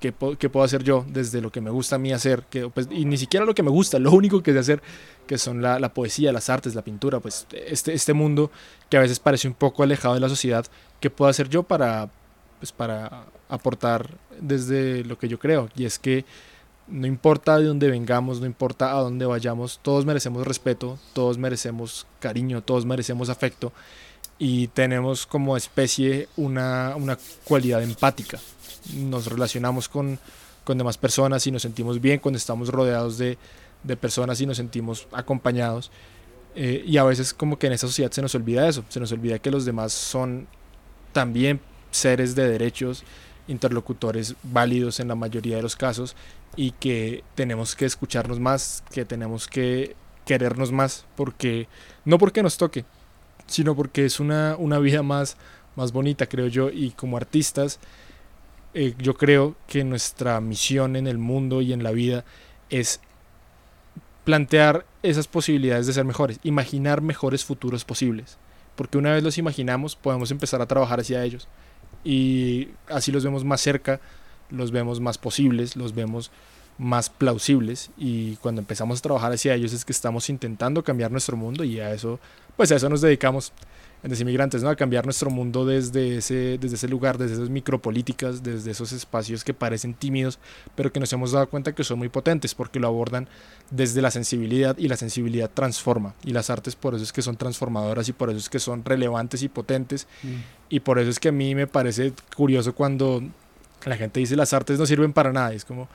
¿qué, puedo hacer yo desde lo que me gusta a mí hacer? Que, pues, y ni siquiera lo que me gusta, *laughs* lo único que sé hacer, que son la, la, poesía, las artes, la pintura, pues este, este mundo que a veces parece un poco alejado de la sociedad, ¿qué puedo hacer yo para, pues, para aportar desde lo que yo creo? Y es que no importa de dónde vengamos, no importa a dónde vayamos, todos merecemos respeto, todos merecemos cariño, todos merecemos afecto y tenemos como especie una, una cualidad empática nos relacionamos con, con demás personas y nos sentimos bien cuando estamos rodeados de, de personas y nos sentimos acompañados. Eh, y a veces como que en esta sociedad se nos olvida eso, se nos olvida que los demás son también seres de derechos, interlocutores válidos en la mayoría de los casos y que tenemos que escucharnos más, que tenemos que querernos más, porque no porque nos toque, sino porque es una, una vida más, más bonita, creo yo, y como artistas eh, yo creo que nuestra misión en el mundo y en la vida es plantear esas posibilidades de ser mejores, imaginar mejores futuros posibles, porque una vez los imaginamos podemos empezar a trabajar hacia ellos. Y así los vemos más cerca, los vemos más posibles, los vemos más plausibles y cuando empezamos a trabajar hacia ellos es que estamos intentando cambiar nuestro mundo y a eso pues a eso nos dedicamos en Desinmigrantes, ¿no? A cambiar nuestro mundo desde ese, desde ese lugar, desde esas micropolíticas, desde esos espacios que parecen tímidos, pero que nos hemos dado cuenta que son muy potentes porque lo abordan desde la sensibilidad y la sensibilidad transforma. Y las artes por eso es que son transformadoras y por eso es que son relevantes y potentes. Mm. Y por eso es que a mí me parece curioso cuando la gente dice las artes no sirven para nada. Es como,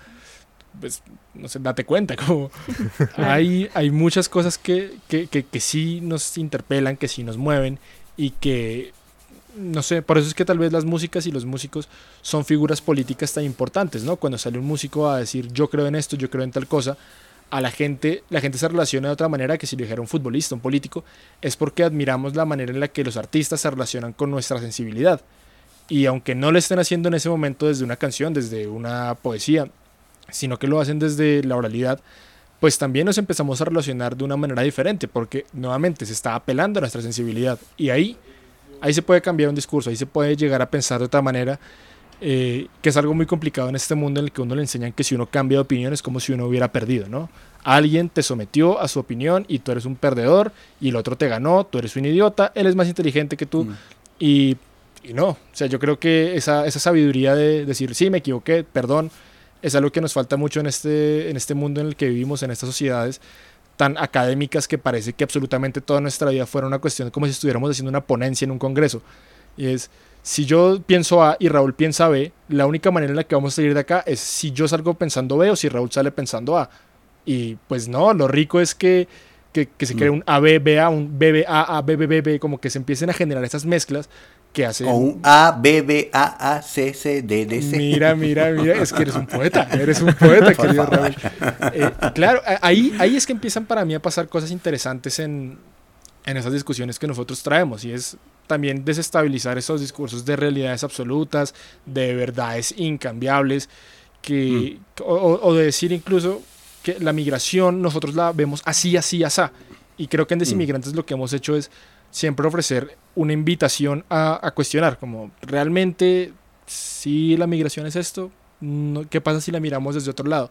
pues, no sé, date cuenta, *laughs* como *laughs* hay, hay muchas cosas que, que, que, que sí nos interpelan, que sí nos mueven y que no sé, por eso es que tal vez las músicas y los músicos son figuras políticas tan importantes, ¿no? Cuando sale un músico a decir yo creo en esto, yo creo en tal cosa, a la gente, la gente se relaciona de otra manera que si lo dijera un futbolista, un político, es porque admiramos la manera en la que los artistas se relacionan con nuestra sensibilidad. Y aunque no lo estén haciendo en ese momento desde una canción, desde una poesía, sino que lo hacen desde la oralidad, pues también nos empezamos a relacionar de una manera diferente, porque nuevamente se está apelando a nuestra sensibilidad. Y ahí, ahí se puede cambiar un discurso, ahí se puede llegar a pensar de otra manera, eh, que es algo muy complicado en este mundo en el que uno le enseñan que si uno cambia de opinión es como si uno hubiera perdido, ¿no? Alguien te sometió a su opinión y tú eres un perdedor y el otro te ganó, tú eres un idiota, él es más inteligente que tú mm. y, y, no, o sea, yo creo que esa, esa sabiduría de decir, sí, me equivoqué, perdón, es algo que nos falta mucho en este, en este mundo en el que vivimos, en estas sociedades tan académicas que parece que absolutamente toda nuestra vida fuera una cuestión como si estuviéramos haciendo una ponencia en un congreso. Y es, si yo pienso A y Raúl piensa B, la única manera en la que vamos a salir de acá es si yo salgo pensando B o si Raúl sale pensando A. Y pues no, lo rico es que, que, se cree mm. un ABBA, un BBA, BBB, como que se empiecen a generar esas mezclas o un A, B, B, A, A, C, C, D, D, C. Mira, mira, mira, es que eres un poeta, *laughs* eres un poeta, querido Raúl. Eh, claro, ahí, ahí es que empiezan para mí a pasar cosas interesantes en, en esas discusiones que nosotros traemos y es también desestabilizar esos discursos de realidades absolutas, de verdades incambiables, que, mm. o, de decir incluso que la migración nosotros la vemos así, así, así. Y creo que en Desinmigrantes mm. lo que hemos hecho es siempre ofrecer una invitación a, cuestionar, como realmente si la migración es esto, ¿qué pasa si la miramos desde otro lado?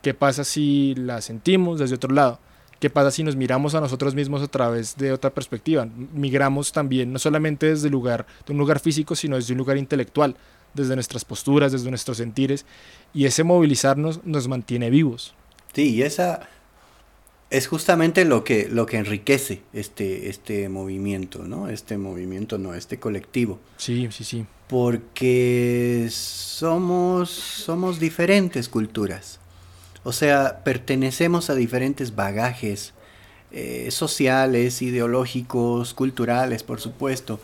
¿Qué pasa si la sentimos desde otro lado? ¿Qué pasa si nos miramos a nosotros mismos a través de otra perspectiva? Migramos también, no solamente desde lugar, de un lugar físico, sino desde un lugar intelectual, desde nuestras posturas, desde nuestros sentires, y ese movilizarnos nos mantiene vivos. Sí, y esa, es justamente lo que, lo que enriquece este, este movimiento, ¿no? Este movimiento, no, este colectivo. Sí, sí, sí. Porque somos, somos diferentes culturas. O sea, pertenecemos a diferentes bagajes eh, sociales, ideológicos, culturales, por supuesto.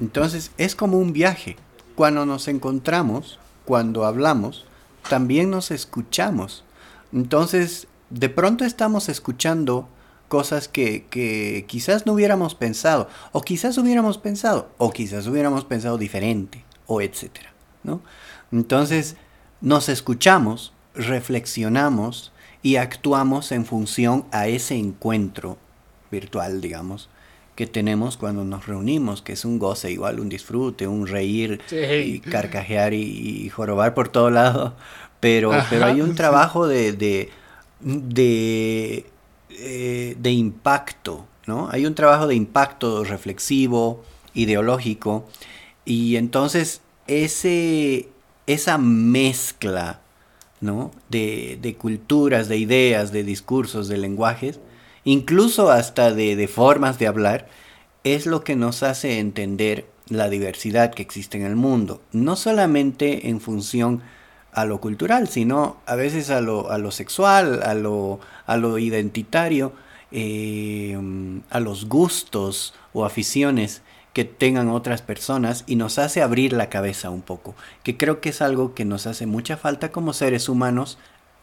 Entonces, es como un viaje. Cuando nos encontramos, cuando hablamos, también nos escuchamos. Entonces, de pronto estamos escuchando cosas que, quizás no hubiéramos pensado, o quizás hubiéramos pensado, o quizás hubiéramos pensado diferente, o etcétera, ¿no? Entonces, nos escuchamos, reflexionamos y actuamos en función a ese encuentro virtual, digamos, que tenemos cuando nos reunimos, que es un goce, igual un disfrute, un reír y carcajear y, jorobar por todo lado, pero, pero hay un trabajo de de, eh, de impacto, ¿no? Hay un trabajo de impacto reflexivo, ideológico, y entonces ese, esa mezcla ¿no? de, de, culturas, de ideas, de discursos, de lenguajes, incluso hasta de, de formas de hablar, es lo que nos hace entender la diversidad que existe en el mundo, no solamente en función a lo cultural, sino a veces a lo, a lo sexual, a lo, a lo identitario, eh, a los gustos o aficiones que tengan otras personas y nos hace abrir la cabeza un poco, que creo que es algo que nos hace mucha falta como seres humanos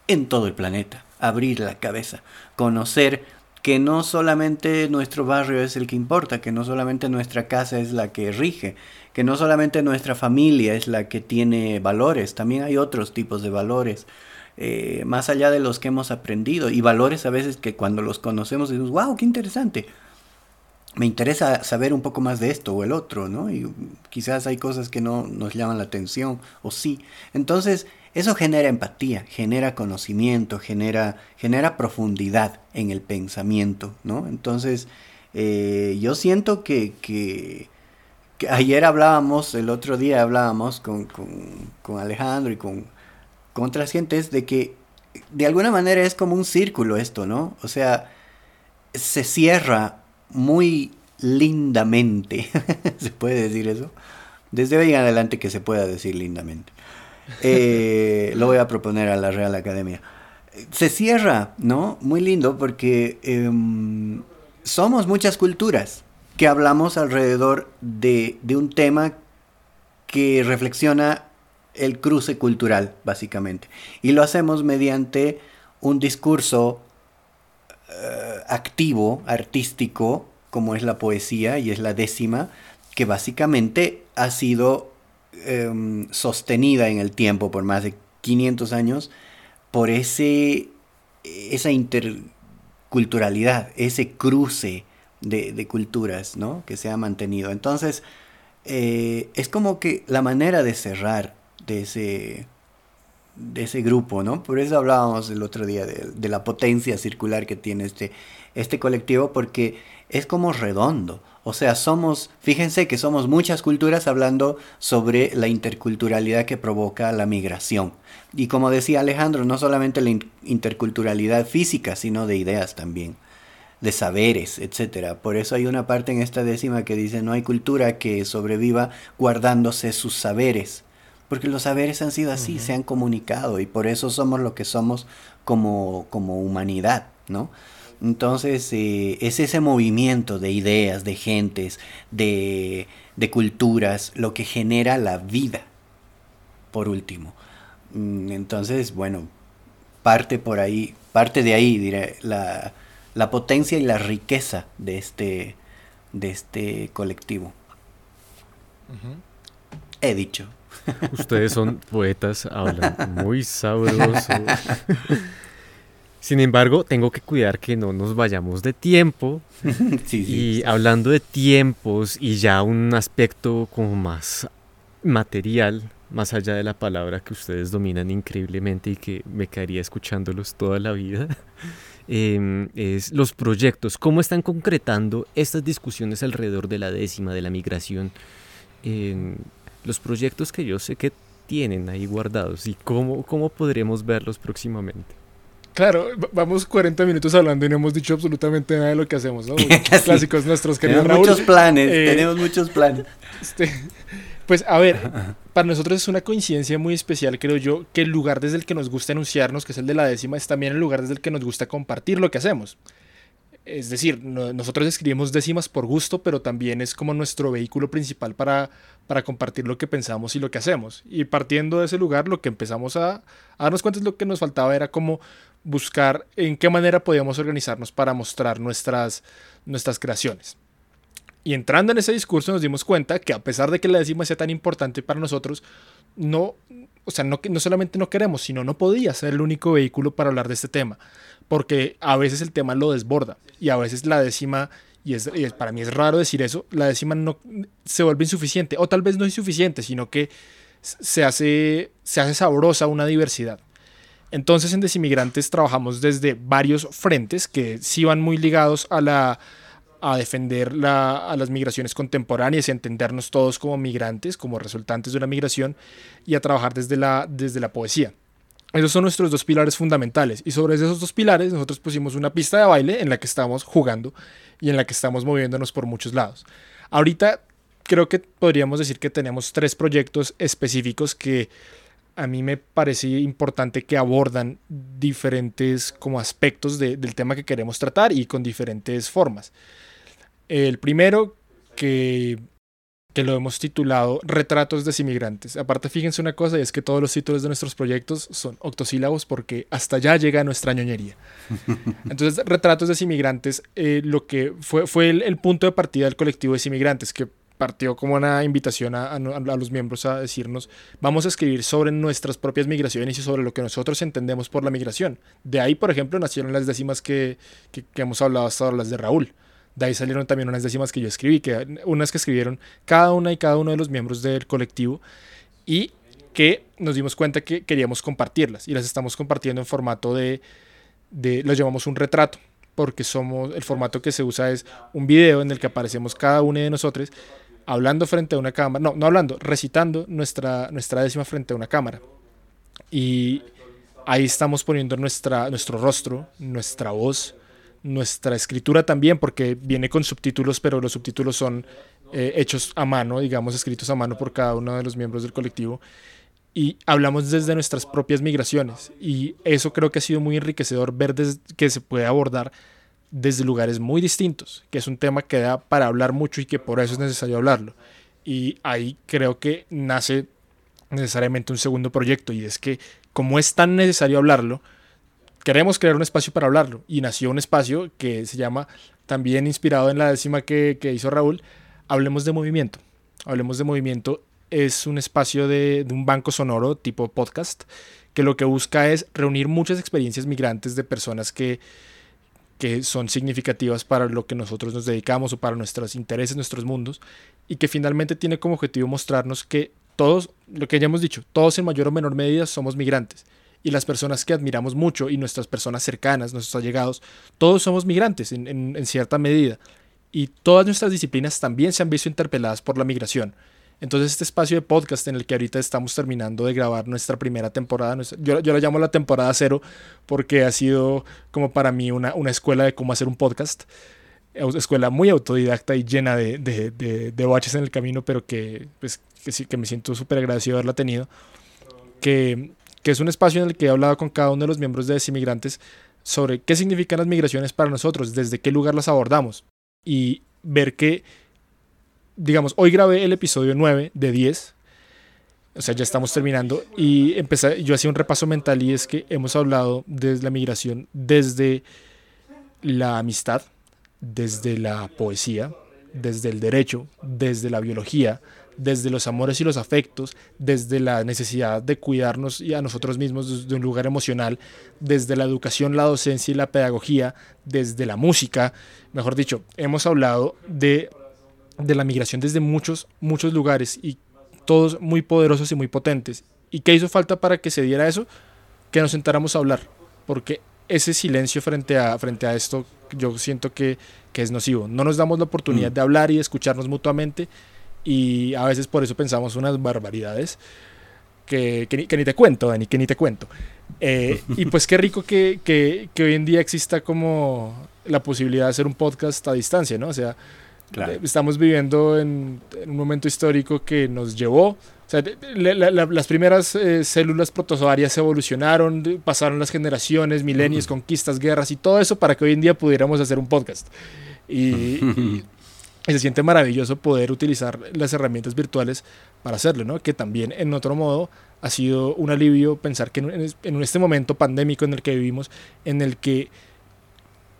en todo el planeta, abrir la cabeza, conocer que no solamente nuestro barrio es el que importa, que no solamente nuestra casa es la que rige, que no solamente nuestra familia es la que tiene valores, también hay otros tipos de valores. Eh, más allá de los que hemos aprendido y valores a veces que cuando los conocemos decimos, wow, qué interesante. Me interesa saber un poco más de esto o el otro, ¿no? Y quizás hay cosas que no nos llaman la atención o sí. Entonces, eso genera empatía, genera conocimiento, genera, genera profundidad en el pensamiento, ¿no? Entonces, eh, yo siento que, que, ayer hablábamos, el otro día hablábamos con, Alejandro y con, con otras gentes de que de alguna manera es como un círculo esto, ¿no? O sea, se cierra muy lindamente, *laughs* se puede decir eso, desde hoy en adelante que se pueda decir lindamente. Eh, lo voy a proponer a la Real Academia. Se cierra, ¿no? Muy lindo porque em, somos muchas culturas que hablamos alrededor de, un tema que reflexiona el cruce cultural, básicamente. Y lo hacemos mediante un discurso eh, activo, artístico, como es la poesía y es la décima, que básicamente ha sido em, sostenida en el tiempo por más de 500 años por ese, esa interculturalidad, ese cruce de, culturas ¿no? que se ha mantenido. Entonces, eh, es como que la manera de cerrar de ese, de ese grupo, ¿no? Por eso hablábamos el otro día de, la potencia circular que tiene este, este colectivo, porque es como redondo. O sea, somos, fíjense que somos muchas culturas hablando sobre la interculturalidad que provoca la migración. Y como decía Alejandro, no solamente la interculturalidad física, sino de ideas también, de saberes, etc. Por eso hay una parte en esta décima que dice, no hay cultura que sobreviva guardándose sus saberes porque los saberes han sido así, se han comunicado y por eso somos lo que somos como, como humanidad, ¿no? Entonces eh, es ese movimiento de ideas, de gentes, de, de, culturas, lo que genera la vida, por último. Mm, entonces, bueno, parte por ahí, parte de ahí, diré, la, la potencia y la riqueza de este, de este colectivo. He dicho. *laughs* Ustedes son poetas, hablan muy sabroso. Sin embargo, tengo que cuidar que no nos vayamos de tiempo. *laughs* y hablando de tiempos y ya un aspecto como más material, más allá de la palabra que ustedes dominan increíblemente y que me quedaría escuchándolos toda la vida, em, es los proyectos. ¿Cómo están concretando estas discusiones alrededor de la décima, de la migración? los proyectos que yo sé que tienen ahí guardados y cómo, cómo podremos verlos próximamente. Claro, vamos 40 minutos hablando y no hemos dicho absolutamente nada de lo que hacemos, ¿no? *laughs* Clásicos nuestros, queridos Tenemos muchos planes, eh, tenemos muchos planes. *laughs* Este, pues a ver, para nosotros es una coincidencia muy especial, creo yo, que el lugar desde el que nos gusta anunciarnos, que es el de la décima, es también el lugar desde el que nos gusta compartir lo que hacemos. Es decir, nosotros escribimos décimas por gusto, pero también es como nuestro vehículo principal para, para compartir lo que pensamos y lo que hacemos. Y partiendo de ese lugar, lo que empezamos a, a darnos cuenta es lo que nos faltaba era como buscar en qué manera podíamos organizarnos para mostrar nuestras, nuestras creaciones. Y entrando en ese discurso nos dimos cuenta que a pesar de que la décima sea tan importante para nosotros, no, o sea, no, no solamente no queremos, sino no podía ser el único vehículo para hablar de este tema porque a veces el tema lo desborda y a veces la décima, y, es, para mí es raro decir eso, la décima no se vuelve insuficiente, o tal vez no insuficiente, sino que se hace, se hace sabrosa una diversidad. Entonces en Desimigrantes trabajamos desde varios frentes que sí van muy ligados a la a defender la, a las migraciones contemporáneas y a entendernos todos como migrantes, como resultantes de una migración, y a trabajar desde la, desde la poesía. Esos son nuestros dos pilares fundamentales. Y sobre esos dos pilares nosotros pusimos una pista de baile en la que estamos jugando y en la que estamos moviéndonos por muchos lados. Ahorita creo que podríamos decir que tenemos tres proyectos específicos que a mí me parece importante que abordan diferentes como aspectos del tema que queremos tratar y con diferentes formas. El primero que que lo hemos titulado Retratos de Inmigrantes. Aparte, fíjense una cosa, y es que todos los títulos de nuestros proyectos son octosílabos porque hasta allá llega nuestra ñoñería. *laughs* Entonces, Retratos de Inmigrantes, eh, lo que fue, fue el, punto de partida del colectivo de Inmigrantes, que partió como una invitación a, a, los miembros a decirnos, vamos a escribir sobre nuestras propias migraciones y sobre lo que nosotros entendemos por la migración. De ahí, por ejemplo, nacieron las décimas que, que, que hemos hablado hasta ahora, las de Raúl. De ahí salieron también unas décimas que yo escribí, que unas que escribieron cada una y cada uno de los miembros del colectivo y que nos dimos cuenta que queríamos compartirlas y las estamos compartiendo en formato de, de lo llamamos un retrato, porque somos el formato que se usa es un video en el que aparecemos cada uno de nosotros hablando frente a una cámara, no, no hablando, recitando nuestra, nuestra décima frente a una cámara. Y ahí estamos poniendo nuestra, nuestro rostro, nuestra voz, nuestra escritura también, porque viene con subtítulos, pero los subtítulos son eh, hechos a mano, digamos, escritos a mano por cada uno de los miembros del colectivo. y hablamos desde nuestras propias migraciones. Y eso creo que ha sido muy enriquecedor ver que se puede abordar desde lugares muy distintos, que es un tema que da para hablar mucho y que por eso es necesario hablarlo. Y ahí creo que nace necesariamente un segundo proyecto y es que como es tan necesario hablarlo, queremos crear un espacio para hablarlo y nació un espacio que se llama, también inspirado en la décima que, hizo Raúl, Hablemos de Movimiento. Hablemos de Movimiento es un espacio de, un banco sonoro tipo podcast que lo que busca es reunir muchas experiencias migrantes de personas que, que son significativas para lo que nosotros nos dedicamos o para nuestros intereses, nuestros mundos, y que finalmente tiene como objetivo mostrarnos que todos, lo que ya hemos dicho, todos en mayor o menor medida somos migrantes. Y las personas que admiramos mucho y nuestras personas cercanas, nuestros allegados, todos somos migrantes en, en cierta medida. Y todas nuestras disciplinas también se han visto interpeladas por la migración. Entonces este espacio de podcast en el que ahorita estamos terminando de grabar nuestra primera temporada, yo, yo la llamo la temporada cero porque ha sido como para mí una, una escuela de cómo hacer un podcast. Escuela muy autodidacta y llena de, de, de, baches en el camino, pero que, pues, que, sí, que me siento súper agradecido de haberla tenido. Que, que es un espacio en el que he hablado con cada uno de los miembros de Desinmigrantes sobre qué significan las migraciones para nosotros, desde qué lugar las abordamos y ver que digamos, hoy grabé el episodio 9 de 10. O sea, ya estamos terminando. Y empecé, yo hacía un repaso mental y es que hemos hablado desde la migración, desde la amistad, desde la poesía, desde el derecho, desde la biología, desde los amores y los afectos, desde la necesidad de cuidarnos y a nosotros mismos desde un lugar emocional, desde la educación, la docencia y la pedagogía, desde la música. Mejor dicho, hemos hablado de de la migración desde muchos, muchos lugares y todos muy poderosos y muy potentes. ¿Y qué hizo falta para que se diera eso? Que nos sentáramos a hablar, porque ese silencio frente a, frente a esto yo siento que, que es nocivo. No nos damos la oportunidad mm. de hablar y de escucharnos mutuamente y a veces por eso pensamos unas barbaridades que, que, ni, te cuento, Dani, que ni te cuento. Eh, *laughs* y pues qué rico que, que, que hoy en día exista como la posibilidad de hacer un podcast a distancia, ¿no? O sea, eh, estamos viviendo en, un momento histórico que nos llevó, o sea, las primeras eh, células protozoarias evolucionaron, pasaron las generaciones, milenios, conquistas, guerras y todo eso para que hoy en día pudiéramos hacer un podcast. Y, *laughs* se siente maravilloso poder utilizar las herramientas virtuales para hacerlo, ¿no? Que también en otro modo ha sido un alivio pensar que en, en este momento pandémico en el que vivimos, en el que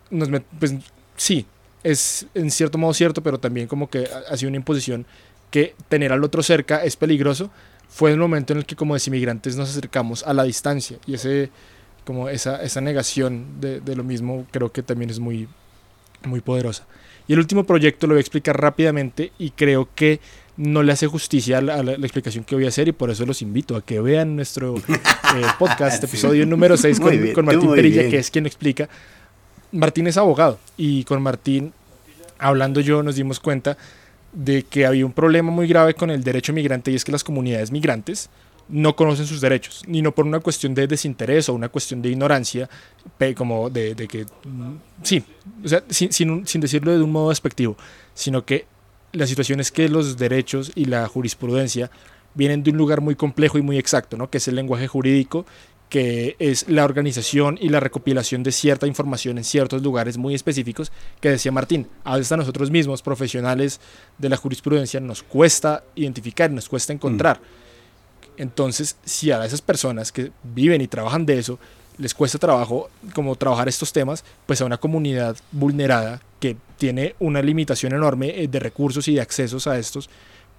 nos, pues sí, es en cierto modo cierto, pero también como que ha sido una imposición que tener al otro cerca es peligroso, fue el momento en el que como desinmigrantes nos acercamos a la distancia y ese, como esa, esa negación de, de, lo mismo creo que también es muy, muy poderosa. Y el último proyecto lo voy a explicar rápidamente y creo que no le hace justicia a la, explicación que voy a hacer y por eso los invito a que vean nuestro *laughs* eh, podcast, episodio número 6 con, con, Martín Perilla, que es quien explica. Martín es abogado y con Martín, hablando yo, nos dimos cuenta de que había un problema muy grave con el derecho migrante y es que las comunidades migrantes no conocen sus derechos, ni no por una cuestión de desinterés o una cuestión de ignorancia, como de, que, mm, sí, o sea, sin, sin, decirlo de un modo despectivo, sino que la situación es que los derechos y la jurisprudencia vienen de un lugar muy complejo y muy exacto, ¿no? que es el lenguaje jurídico que es la organización y la recopilación de cierta información en ciertos lugares muy específicos, que decía Martín, a veces a nosotros mismos, profesionales de la jurisprudencia, nos cuesta identificar, nos cuesta encontrar. Entonces, si a esas personas que viven y trabajan de eso, les cuesta trabajo como trabajar estos temas, pues a una comunidad vulnerada que tiene una limitación enorme eh, de recursos y de accesos a estos,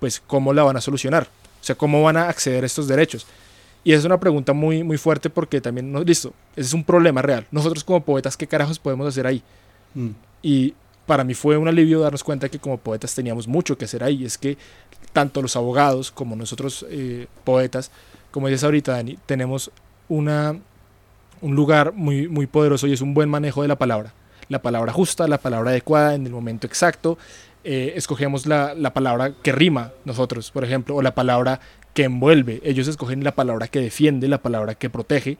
pues cómo la van a solucionar, o sea, cómo van a acceder a estos derechos. Y es una pregunta muy, muy fuerte porque también, no, listo, ese es un problema real. Nosotros como poetas, ¿qué carajos podemos hacer ahí? Mm. Y para mí fue un alivio darnos cuenta que como poetas teníamos mucho que hacer ahí. Es que tanto los abogados como nosotros eh, poetas, como dices ahorita, Dani, tenemos una, un lugar muy, muy poderoso y es un buen manejo de la palabra. La palabra justa, la palabra adecuada en el momento exacto. Eh, escogemos la, la, palabra que rima nosotros, por ejemplo, o la palabra que envuelve. Ellos escogen la palabra que defiende, la palabra que protege,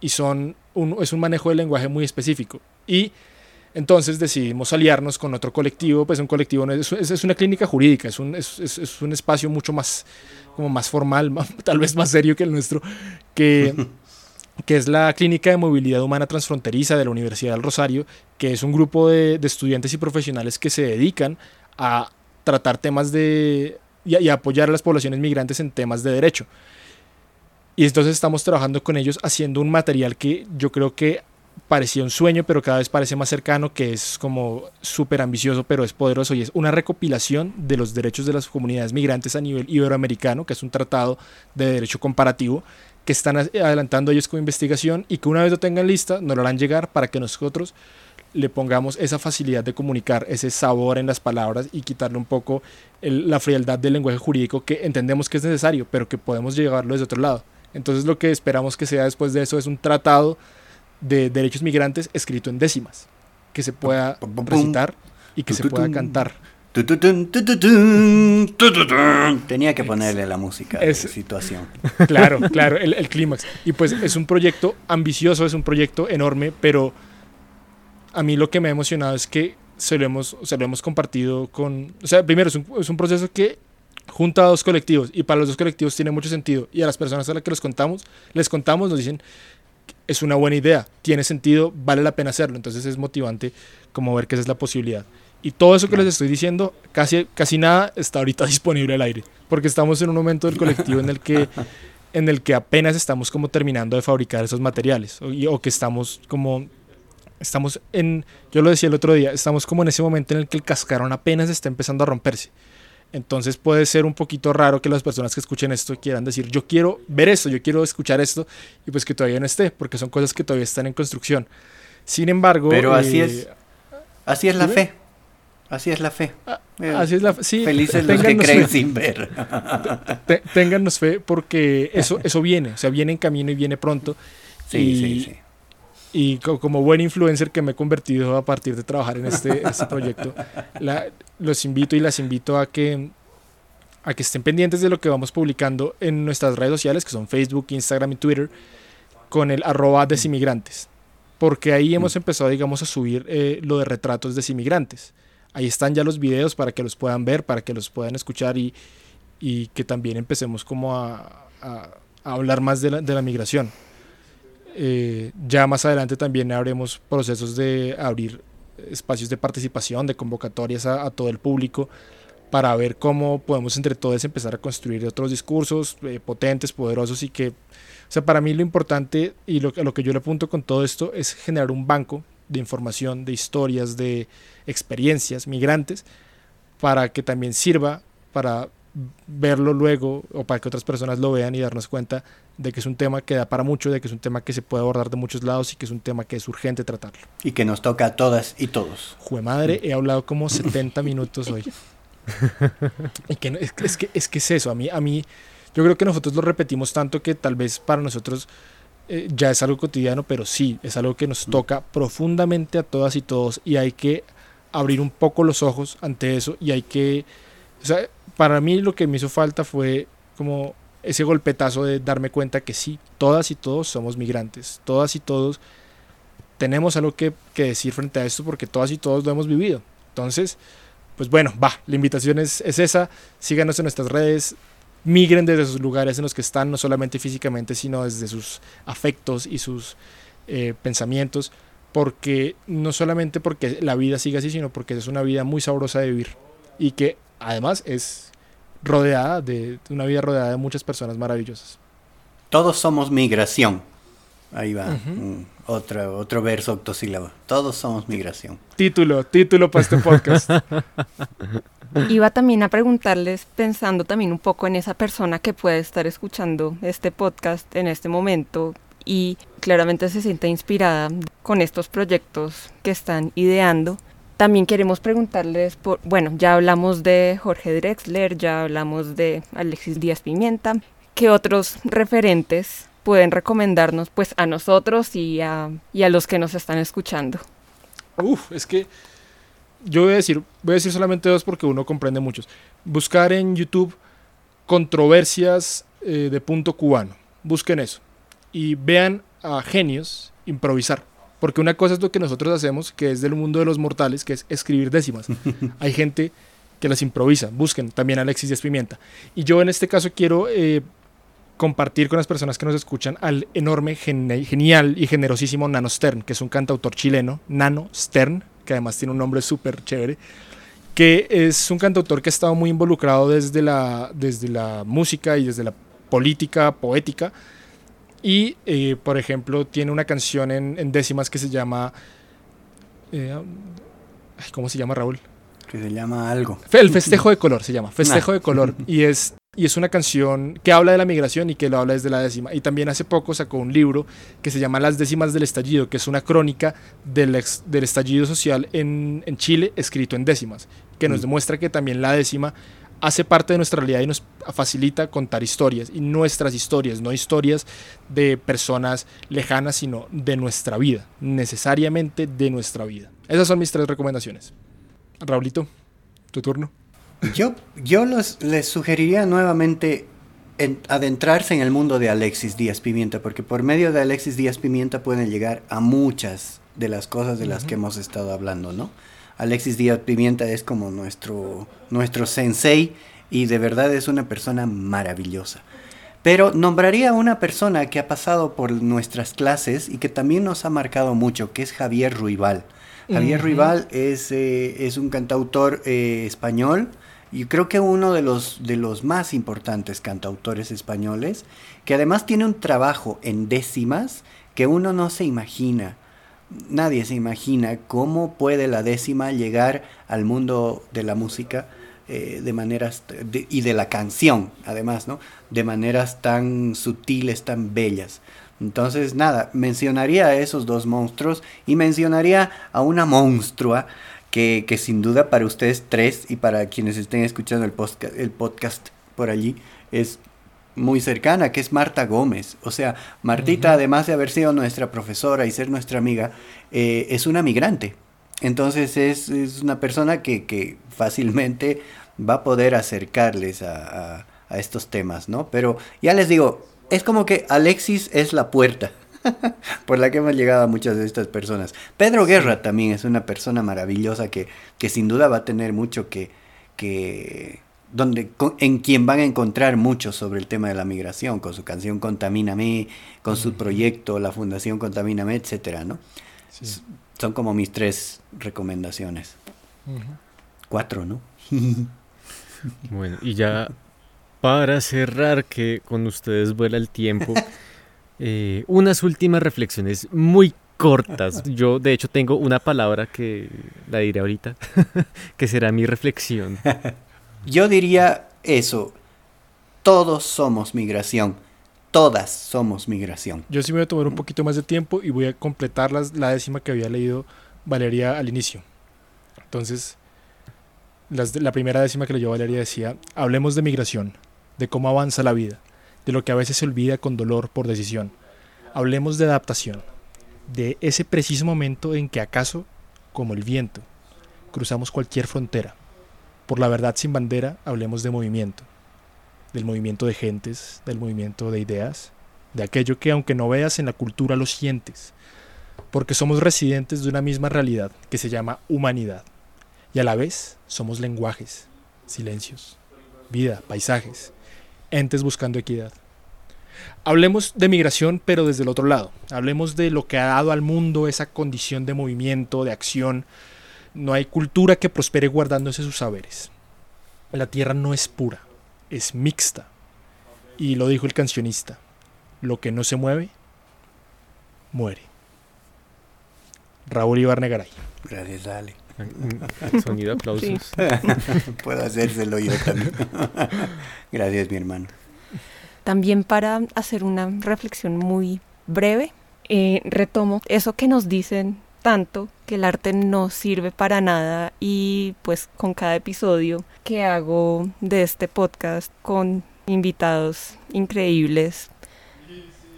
y son un, es un manejo del lenguaje muy específico. Y Entonces decidimos aliarnos con otro colectivo, pues un colectivo es, es, una clínica jurídica, es un, es, es un espacio mucho más, como más formal, *laughs* tal vez más serio que el nuestro, que, *laughs* que es la Clínica de Movilidad Humana Transfronteriza de la Universidad del Rosario, que es un grupo de, de estudiantes y profesionales que se dedican a tratar temas de... Y, y apoyar a las poblaciones migrantes en temas de derecho. Y entonces estamos trabajando con ellos haciendo un material que yo creo que parecía un sueño, pero cada vez parece más cercano, que es como súper ambicioso, pero es poderoso y es una recopilación de los derechos de las comunidades migrantes a nivel iberoamericano, que es un tratado de derecho comparativo, que están adelantando ellos con investigación y que una vez lo tengan lista, nos lo harán llegar para que nosotros le pongamos esa facilidad de comunicar, ese sabor en las palabras y quitarle un poco la frialdad del lenguaje jurídico que entendemos que es necesario, pero que podemos llevarlo desde otro lado. Entonces lo que esperamos que sea después de eso es un tratado de derechos migrantes escrito en décimas, que se pueda recitar y que se pueda cantar. Tenía que ponerle la música de situación. *laughs* Claro, claro, el, el clímax. Y pues es un proyecto ambicioso, es un proyecto enorme, pero a mí lo que me ha emocionado es que se lo hemos, se lo hemos compartido con... O sea, primero es un, es un proceso que junta a dos colectivos y para los dos colectivos tiene mucho sentido y a las personas a las que los contamos, les contamos, nos dicen, es una buena idea, tiene sentido, vale la pena hacerlo. Entonces es motivante como ver que esa es la posibilidad. Y todo eso que les estoy diciendo, casi, casi nada está ahorita *laughs* disponible al aire, porque estamos en un momento del colectivo en el que, *laughs* en el que apenas estamos como terminando de fabricar esos materiales, o, o que estamos como, estamos en, yo lo decía el otro día, estamos como en ese momento en el que el cascarón apenas está empezando a romperse. Entonces puede ser un poquito raro que las personas que escuchen esto quieran decir, yo quiero ver esto, yo quiero escuchar esto, y pues que todavía no esté, porque son cosas que todavía están en construcción. Sin embargo... Pero así es. Eh, así es la fe. Así es la fe. Ah, eh, así es la fe. Sí, Felices los que creen sin ver. *laughs* Téngannos fe porque eso, eso viene, o sea, viene en camino y viene pronto. Sí, sí, sí. Y como buen influencer que me he convertido a partir de trabajar en este, *laughs* este proyecto, la, los invito y las invito a que, a que estén pendientes de lo que vamos publicando en nuestras redes sociales, que son Facebook, Instagram y Twitter, con el arroba desinmigrantes. Porque ahí mm. hemos empezado, digamos, a subir eh, lo de retratos desinmigrantes. Ahí están ya los videos para que los puedan ver, para que los puedan escuchar y, y que también empecemos como a, a, a hablar más de la, de la migración. Eh, ya más adelante también haremos procesos de abrir espacios de participación, de convocatorias a, todo el público para ver cómo podemos entre todos empezar a construir otros discursos eh, potentes, poderosos y que, o sea, para mí lo importante y lo, lo que yo le apunto con todo esto es generar un banco de información, de historias, de experiencias migrantes para que también sirva para verlo luego o para que otras personas lo vean y darnos cuenta de que es un tema que da para mucho, de que es un tema que se puede abordar de muchos lados y que es un tema que es urgente tratarlo. Y que nos toca a todas y todos. Jue madre, he hablado como 70 minutos hoy. *laughs* y que es, que es que es eso, a mí, a mí, yo creo que nosotros lo repetimos tanto que tal vez para nosotros eh, ya es algo cotidiano, pero sí, es algo que nos toca profundamente a todas y todos y hay que abrir un poco los ojos ante eso y hay que, o sea, para mí lo que me hizo falta fue como ese golpetazo de darme cuenta que sí, todas y todos somos migrantes, todas y todos tenemos algo que, que decir frente a esto porque todas y todos lo hemos vivido. Entonces, pues bueno, va, la invitación es, es esa, síganos en nuestras redes, migren desde sus lugares en los que están, no solamente físicamente, sino desde sus afectos y sus eh, pensamientos, porque no solamente porque la vida siga así, sino porque es una vida muy sabrosa de vivir y que además es rodeada de una vida rodeada de muchas personas maravillosas. Todos somos migración. Ahí va, otro, otro verso octosílabo. Todos somos migración. Título, título para este podcast. *laughs* Iba también a preguntarles, pensando también un poco en esa persona que puede estar escuchando este podcast en este momento y claramente se siente inspirada con estos proyectos que están ideando. También queremos preguntarles por, bueno, ya hablamos de Jorge Drexler, ya hablamos de Alexis Díaz Pimienta, ¿qué otros referentes pueden recomendarnos pues a nosotros y a, y a los que nos están escuchando? Uf, es que yo voy a decir, voy a decir solamente dos porque uno comprende muchos. Buscar en YouTube controversias eh, de punto cubano. Busquen eso. Y vean a genios improvisar Porque una cosa es lo que nosotros hacemos, que es del mundo de los mortales, que es escribir décimas. *laughs* Hay gente que las improvisa, busquen también Alexis Díaz Pimienta. Y yo en este caso quiero eh, compartir con las personas que nos escuchan al enorme, genial y generosísimo Nano Stern, que es un cantautor chileno, Nano Stern, que además tiene un nombre súper chévere, que es un cantautor que ha estado muy involucrado desde la, desde la música y desde la política, poética. Y, eh, por ejemplo, tiene una canción en, décimas que se llama... Eh, ¿Cómo se llama, Raúl? Que se llama algo. El festejo de color se llama, *laughs* festejo de color. *laughs* Y es y es una canción que habla de la migración y que lo habla desde la décima. Y también hace poco sacó un libro que se llama Las décimas del estallido, que es una crónica del, del estallido social en, en, Chile escrito en décimas, que nos mm. demuestra que también la décima hace parte de nuestra realidad y nos facilita contar historias, y nuestras historias, no historias de personas lejanas, sino de nuestra vida, necesariamente de nuestra vida. Esas son mis tres recomendaciones. Raulito, tu turno. Yo, yo les sugeriría nuevamente adentrarse en el mundo de Alexis Díaz Pimienta, porque por medio de Alexis Díaz Pimienta pueden llegar a muchas de las cosas de las que hemos estado hablando, ¿no? Alexis Díaz Pimienta es como nuestro, nuestro sensei y de verdad es una persona maravillosa. Pero nombraría a una persona que ha pasado por nuestras clases y que también nos ha marcado mucho, que es Javier Ruibal. Javier Ruibal es, eh, es un cantautor eh, español, y creo que uno de los, de los más importantes cantautores españoles, que además tiene un trabajo en décimas que uno no se imagina. Nadie se imagina cómo puede la décima llegar al mundo de la música eh, de maneras y de la canción, además, ¿no? De maneras tan sutiles, tan bellas. Entonces, nada, mencionaría a esos dos monstruos y mencionaría a una monstrua que, sin duda para ustedes tres y para quienes estén escuchando el podcast, el podcast por allí es muy cercana, que es Marta Gómez. O sea, Martita, además de haber sido nuestra profesora y ser nuestra amiga, eh, es una migrante. Entonces es, una persona que, fácilmente va a poder acercarles a, a, estos temas, ¿no? Pero ya les digo, es como que Alexis es la puerta. *laughs* por la que hemos llegado a muchas de estas personas. Pedro Guerra también es una persona maravillosa que, que sin duda va a tener mucho que, que donde, en quien van a encontrar mucho sobre el tema de la migración, con su canción Contamíname, con su proyecto, la Fundación Contamíname, etcétera, ¿no? Son como mis tres recomendaciones. Cuatro, ¿no? *laughs* bueno, y ya para cerrar, que con ustedes vuela el tiempo, *laughs* Eh, unas últimas reflexiones muy cortas. *laughs* Yo, de hecho, tengo una palabra que la diré ahorita, que será mi reflexión. Yo diría eso. Todos somos migración. Todas somos migración. Yo sí me voy a tomar un poquito más de tiempo y voy a completar la décima que había leído Valeria al inicio. Entonces, la primera décima que leyó Valeria decía, hablemos de migración, de cómo avanza la vida de lo que a veces se olvida con dolor por decisión. Hablemos de adaptación, de ese preciso momento en que acaso, como el viento, cruzamos cualquier frontera. Por la verdad sin bandera, hablemos de movimiento, del movimiento de gentes, del movimiento de ideas, de aquello que aunque no veas en la cultura lo sientes, porque somos residentes de una misma realidad que se llama humanidad, y a la vez somos lenguajes, silencios, vida, paisajes, entes buscando equidad. Hablemos de migración, pero desde el otro lado. Hablemos de lo que ha dado al mundo esa condición de movimiento, de acción. No hay cultura que prospere guardándose sus saberes. La tierra no es pura, es mixta. Y lo dijo el cancionista. Lo que no se mueve, muere. Raúl Ibarnegaray. Gracias, Ale. *laughs* Sonido aplausos. *laughs* Puedo hacérselo yo también. *laughs* Gracias, mi hermano. También para hacer una reflexión muy breve, eh, retomo eso que nos dicen tanto que el arte no sirve para nada y pues con cada episodio que hago de este podcast con invitados increíbles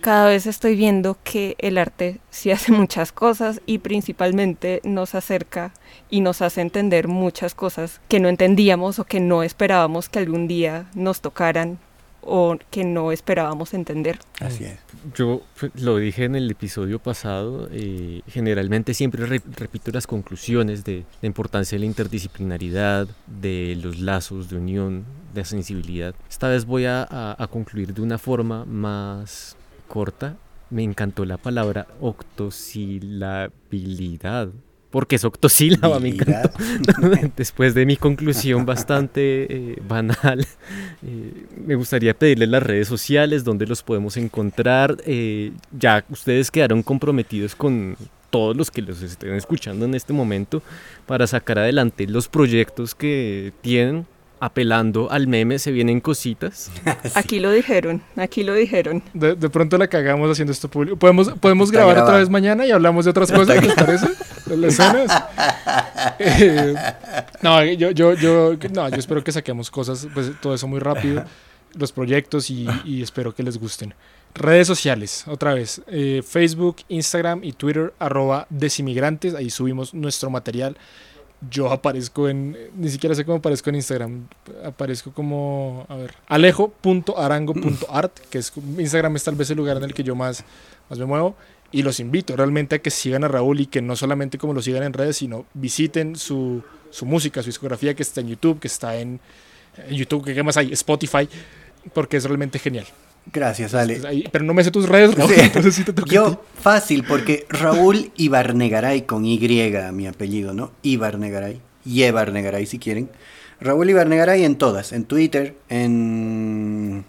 cada vez estoy viendo que el arte sí hace muchas cosas y principalmente nos acerca y nos hace entender muchas cosas que no entendíamos o que no esperábamos que algún día nos tocaran o que no esperábamos entender. Así es. Yo pues, lo dije en el episodio pasado, eh, generalmente siempre re- repito las conclusiones de la importancia de la interdisciplinaridad, de los lazos de unión, de sensibilidad. Esta vez voy a, a- a concluir de una forma más corta. Me encantó la palabra octosilabilidad. Porque es octosílaba, me encantó. *laughs* Después de mi conclusión bastante eh, banal, eh, me gustaría pedirles las redes sociales, donde los podemos encontrar. Eh, ya ustedes quedaron comprometidos con todos los que los estén escuchando en este momento para sacar adelante los proyectos que tienen. Apelando al meme, se vienen cositas. *laughs* Aquí lo dijeron, aquí lo dijeron. De, de pronto la cagamos haciendo esto público. ¿Podemos, podemos Está grabar otra grabado. vez mañana y hablamos de otras cosas, ¿les parece? De las escenas. *laughs* Eh, no, yo, yo, yo, no, yo espero que saquemos cosas, pues todo eso muy rápido, los proyectos y, y espero que les gusten. Redes sociales, otra vez, eh, Facebook, Instagram y Twitter, arroba desimigrantes, ahí subimos nuestro material. Yo aparezco en, ni siquiera sé cómo aparezco en Instagram, aparezco como, a ver, alejo.arango.art, que es Instagram es tal vez el lugar en el que yo más, más me muevo. Y los invito realmente a que sigan a Raúl y que no solamente como lo sigan en redes, sino visiten su, su música, su discografía que está en YouTube, que está en, YouTube, qué más hay, Spotify, porque es realmente genial. Gracias, Ale. Ahí- pero no me sé tus redes, Raúl, Sí. *laughs* entonces sí te toca. Yo, fácil, porque Raúl Ibarnegaray con Y, mi apellido, ¿no? Ibarnegaray. Yebarnegaray, si quieren. Raúl Ibarnegaray en todas, en Twitter, en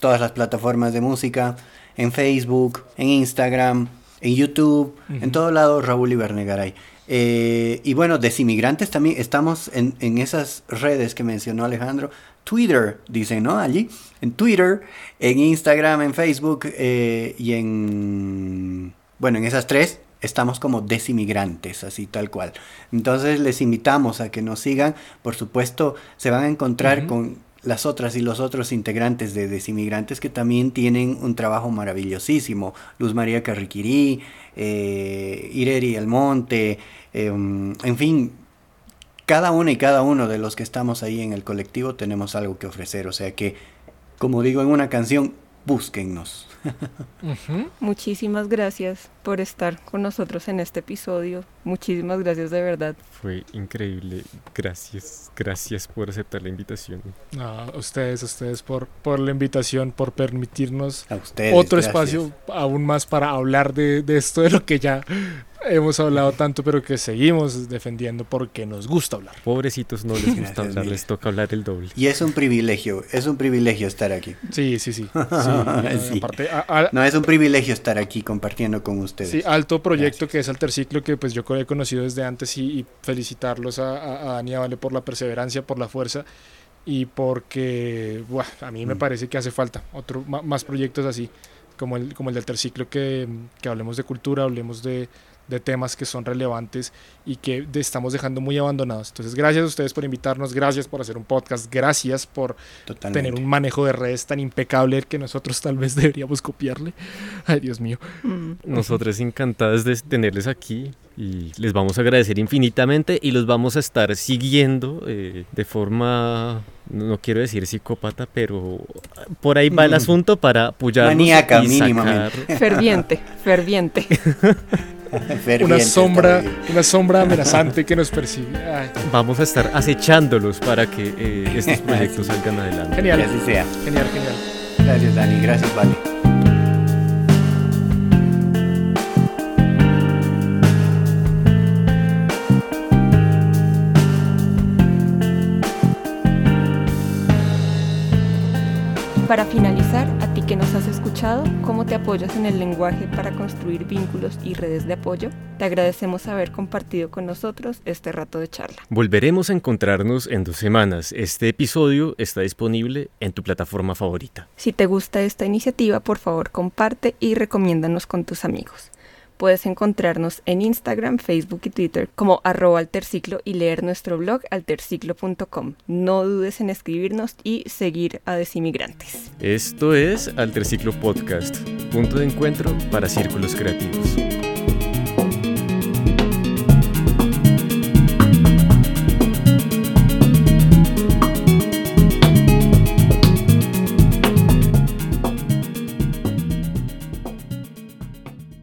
todas las plataformas de música, en Facebook, en Instagram, en YouTube, en todo lado Raúl Ibarnegaray. Eh, y bueno, Desinmigrantes también estamos en, en esas redes que mencionó Alejandro. Twitter, dicen, ¿no? Allí. En Twitter, en Instagram, en Facebook eh, y en... Bueno, en esas tres estamos como desinmigrantes, así tal cual. Entonces les invitamos a que nos sigan. Por supuesto, se van a encontrar con las otras y los otros integrantes de Desinmigrantes que también tienen un trabajo maravillosísimo. Luz María Carriquirí, eh, Ireri Almonte, eh, en fin, cada una y cada uno de los que estamos ahí en el colectivo tenemos algo que ofrecer. O sea que, como digo en una canción, búsquennos. *laughs* Muchísimas gracias por estar con nosotros en este episodio. Muchísimas gracias de verdad. Fue increíble. Gracias, gracias por aceptar la invitación. No, a ustedes, a ustedes por, por la invitación, por permitirnos A ustedes. otro gracias. espacio aún más para hablar de, de esto, de lo que ya hemos hablado *laughs* tanto, pero que seguimos defendiendo porque nos gusta hablar. Pobrecitos no les gusta Gracias, hablar, les toca hablar el doble. Y es un privilegio, es un privilegio estar aquí. Sí, sí, sí. *laughs* sí, Sí. Aparte, a- a- No, es un privilegio estar aquí compartiendo con ustedes. Sí, alto proyecto que es Alterciclo, que pues yo he conocido desde antes y, y felicitarlos a, a, a Dani Vale por la perseverancia, por la fuerza y porque buah, a mí me Mm. parece que hace falta otro, más proyectos así, como el, como el de Alterciclo, que, que hablemos de cultura, hablemos de, de temas que son relevantes y que estamos dejando muy abandonados. Entonces, gracias a ustedes por invitarnos, gracias por hacer un podcast, gracias por Totalmente. tener un manejo de redes tan impecable que nosotros tal vez *laughs* deberíamos copiarle. Ay, Dios mío. Mm. Nosotros encantados de tenerles aquí y les vamos a agradecer infinitamente y los vamos a estar siguiendo eh, de forma, no quiero decir psicópata, pero por ahí va el Mm. asunto para apoyarnos Maníaca, y mínimamente. *laughs* Ferviente, ferviente. *laughs* *laughs* Una sombra, una sombra amenazante que nos persigue. Ay, Vamos a estar acechándolos para que eh, estos proyectos salgan adelante. Que genial, así sea. genial, genial. Gracias, Dani. Gracias, Vale. Para finalizar, que nos has escuchado, ¿cómo te apoyas en el lenguaje para construir vínculos y redes de apoyo? Te agradecemos haber compartido con nosotros este rato de charla. Volveremos a encontrarnos en dos semanas. Este episodio está disponible en tu plataforma favorita. Si te gusta esta iniciativa, por favor comparte y recomiéndanos con tus amigos. Puedes encontrarnos en Instagram, Facebook y Twitter como arroba alterciclo y leer nuestro blog alterciclo.com. No dudes en escribirnos y seguir a Desinmigrantes. Esto es Alterciclo Podcast, punto de encuentro para círculos creativos.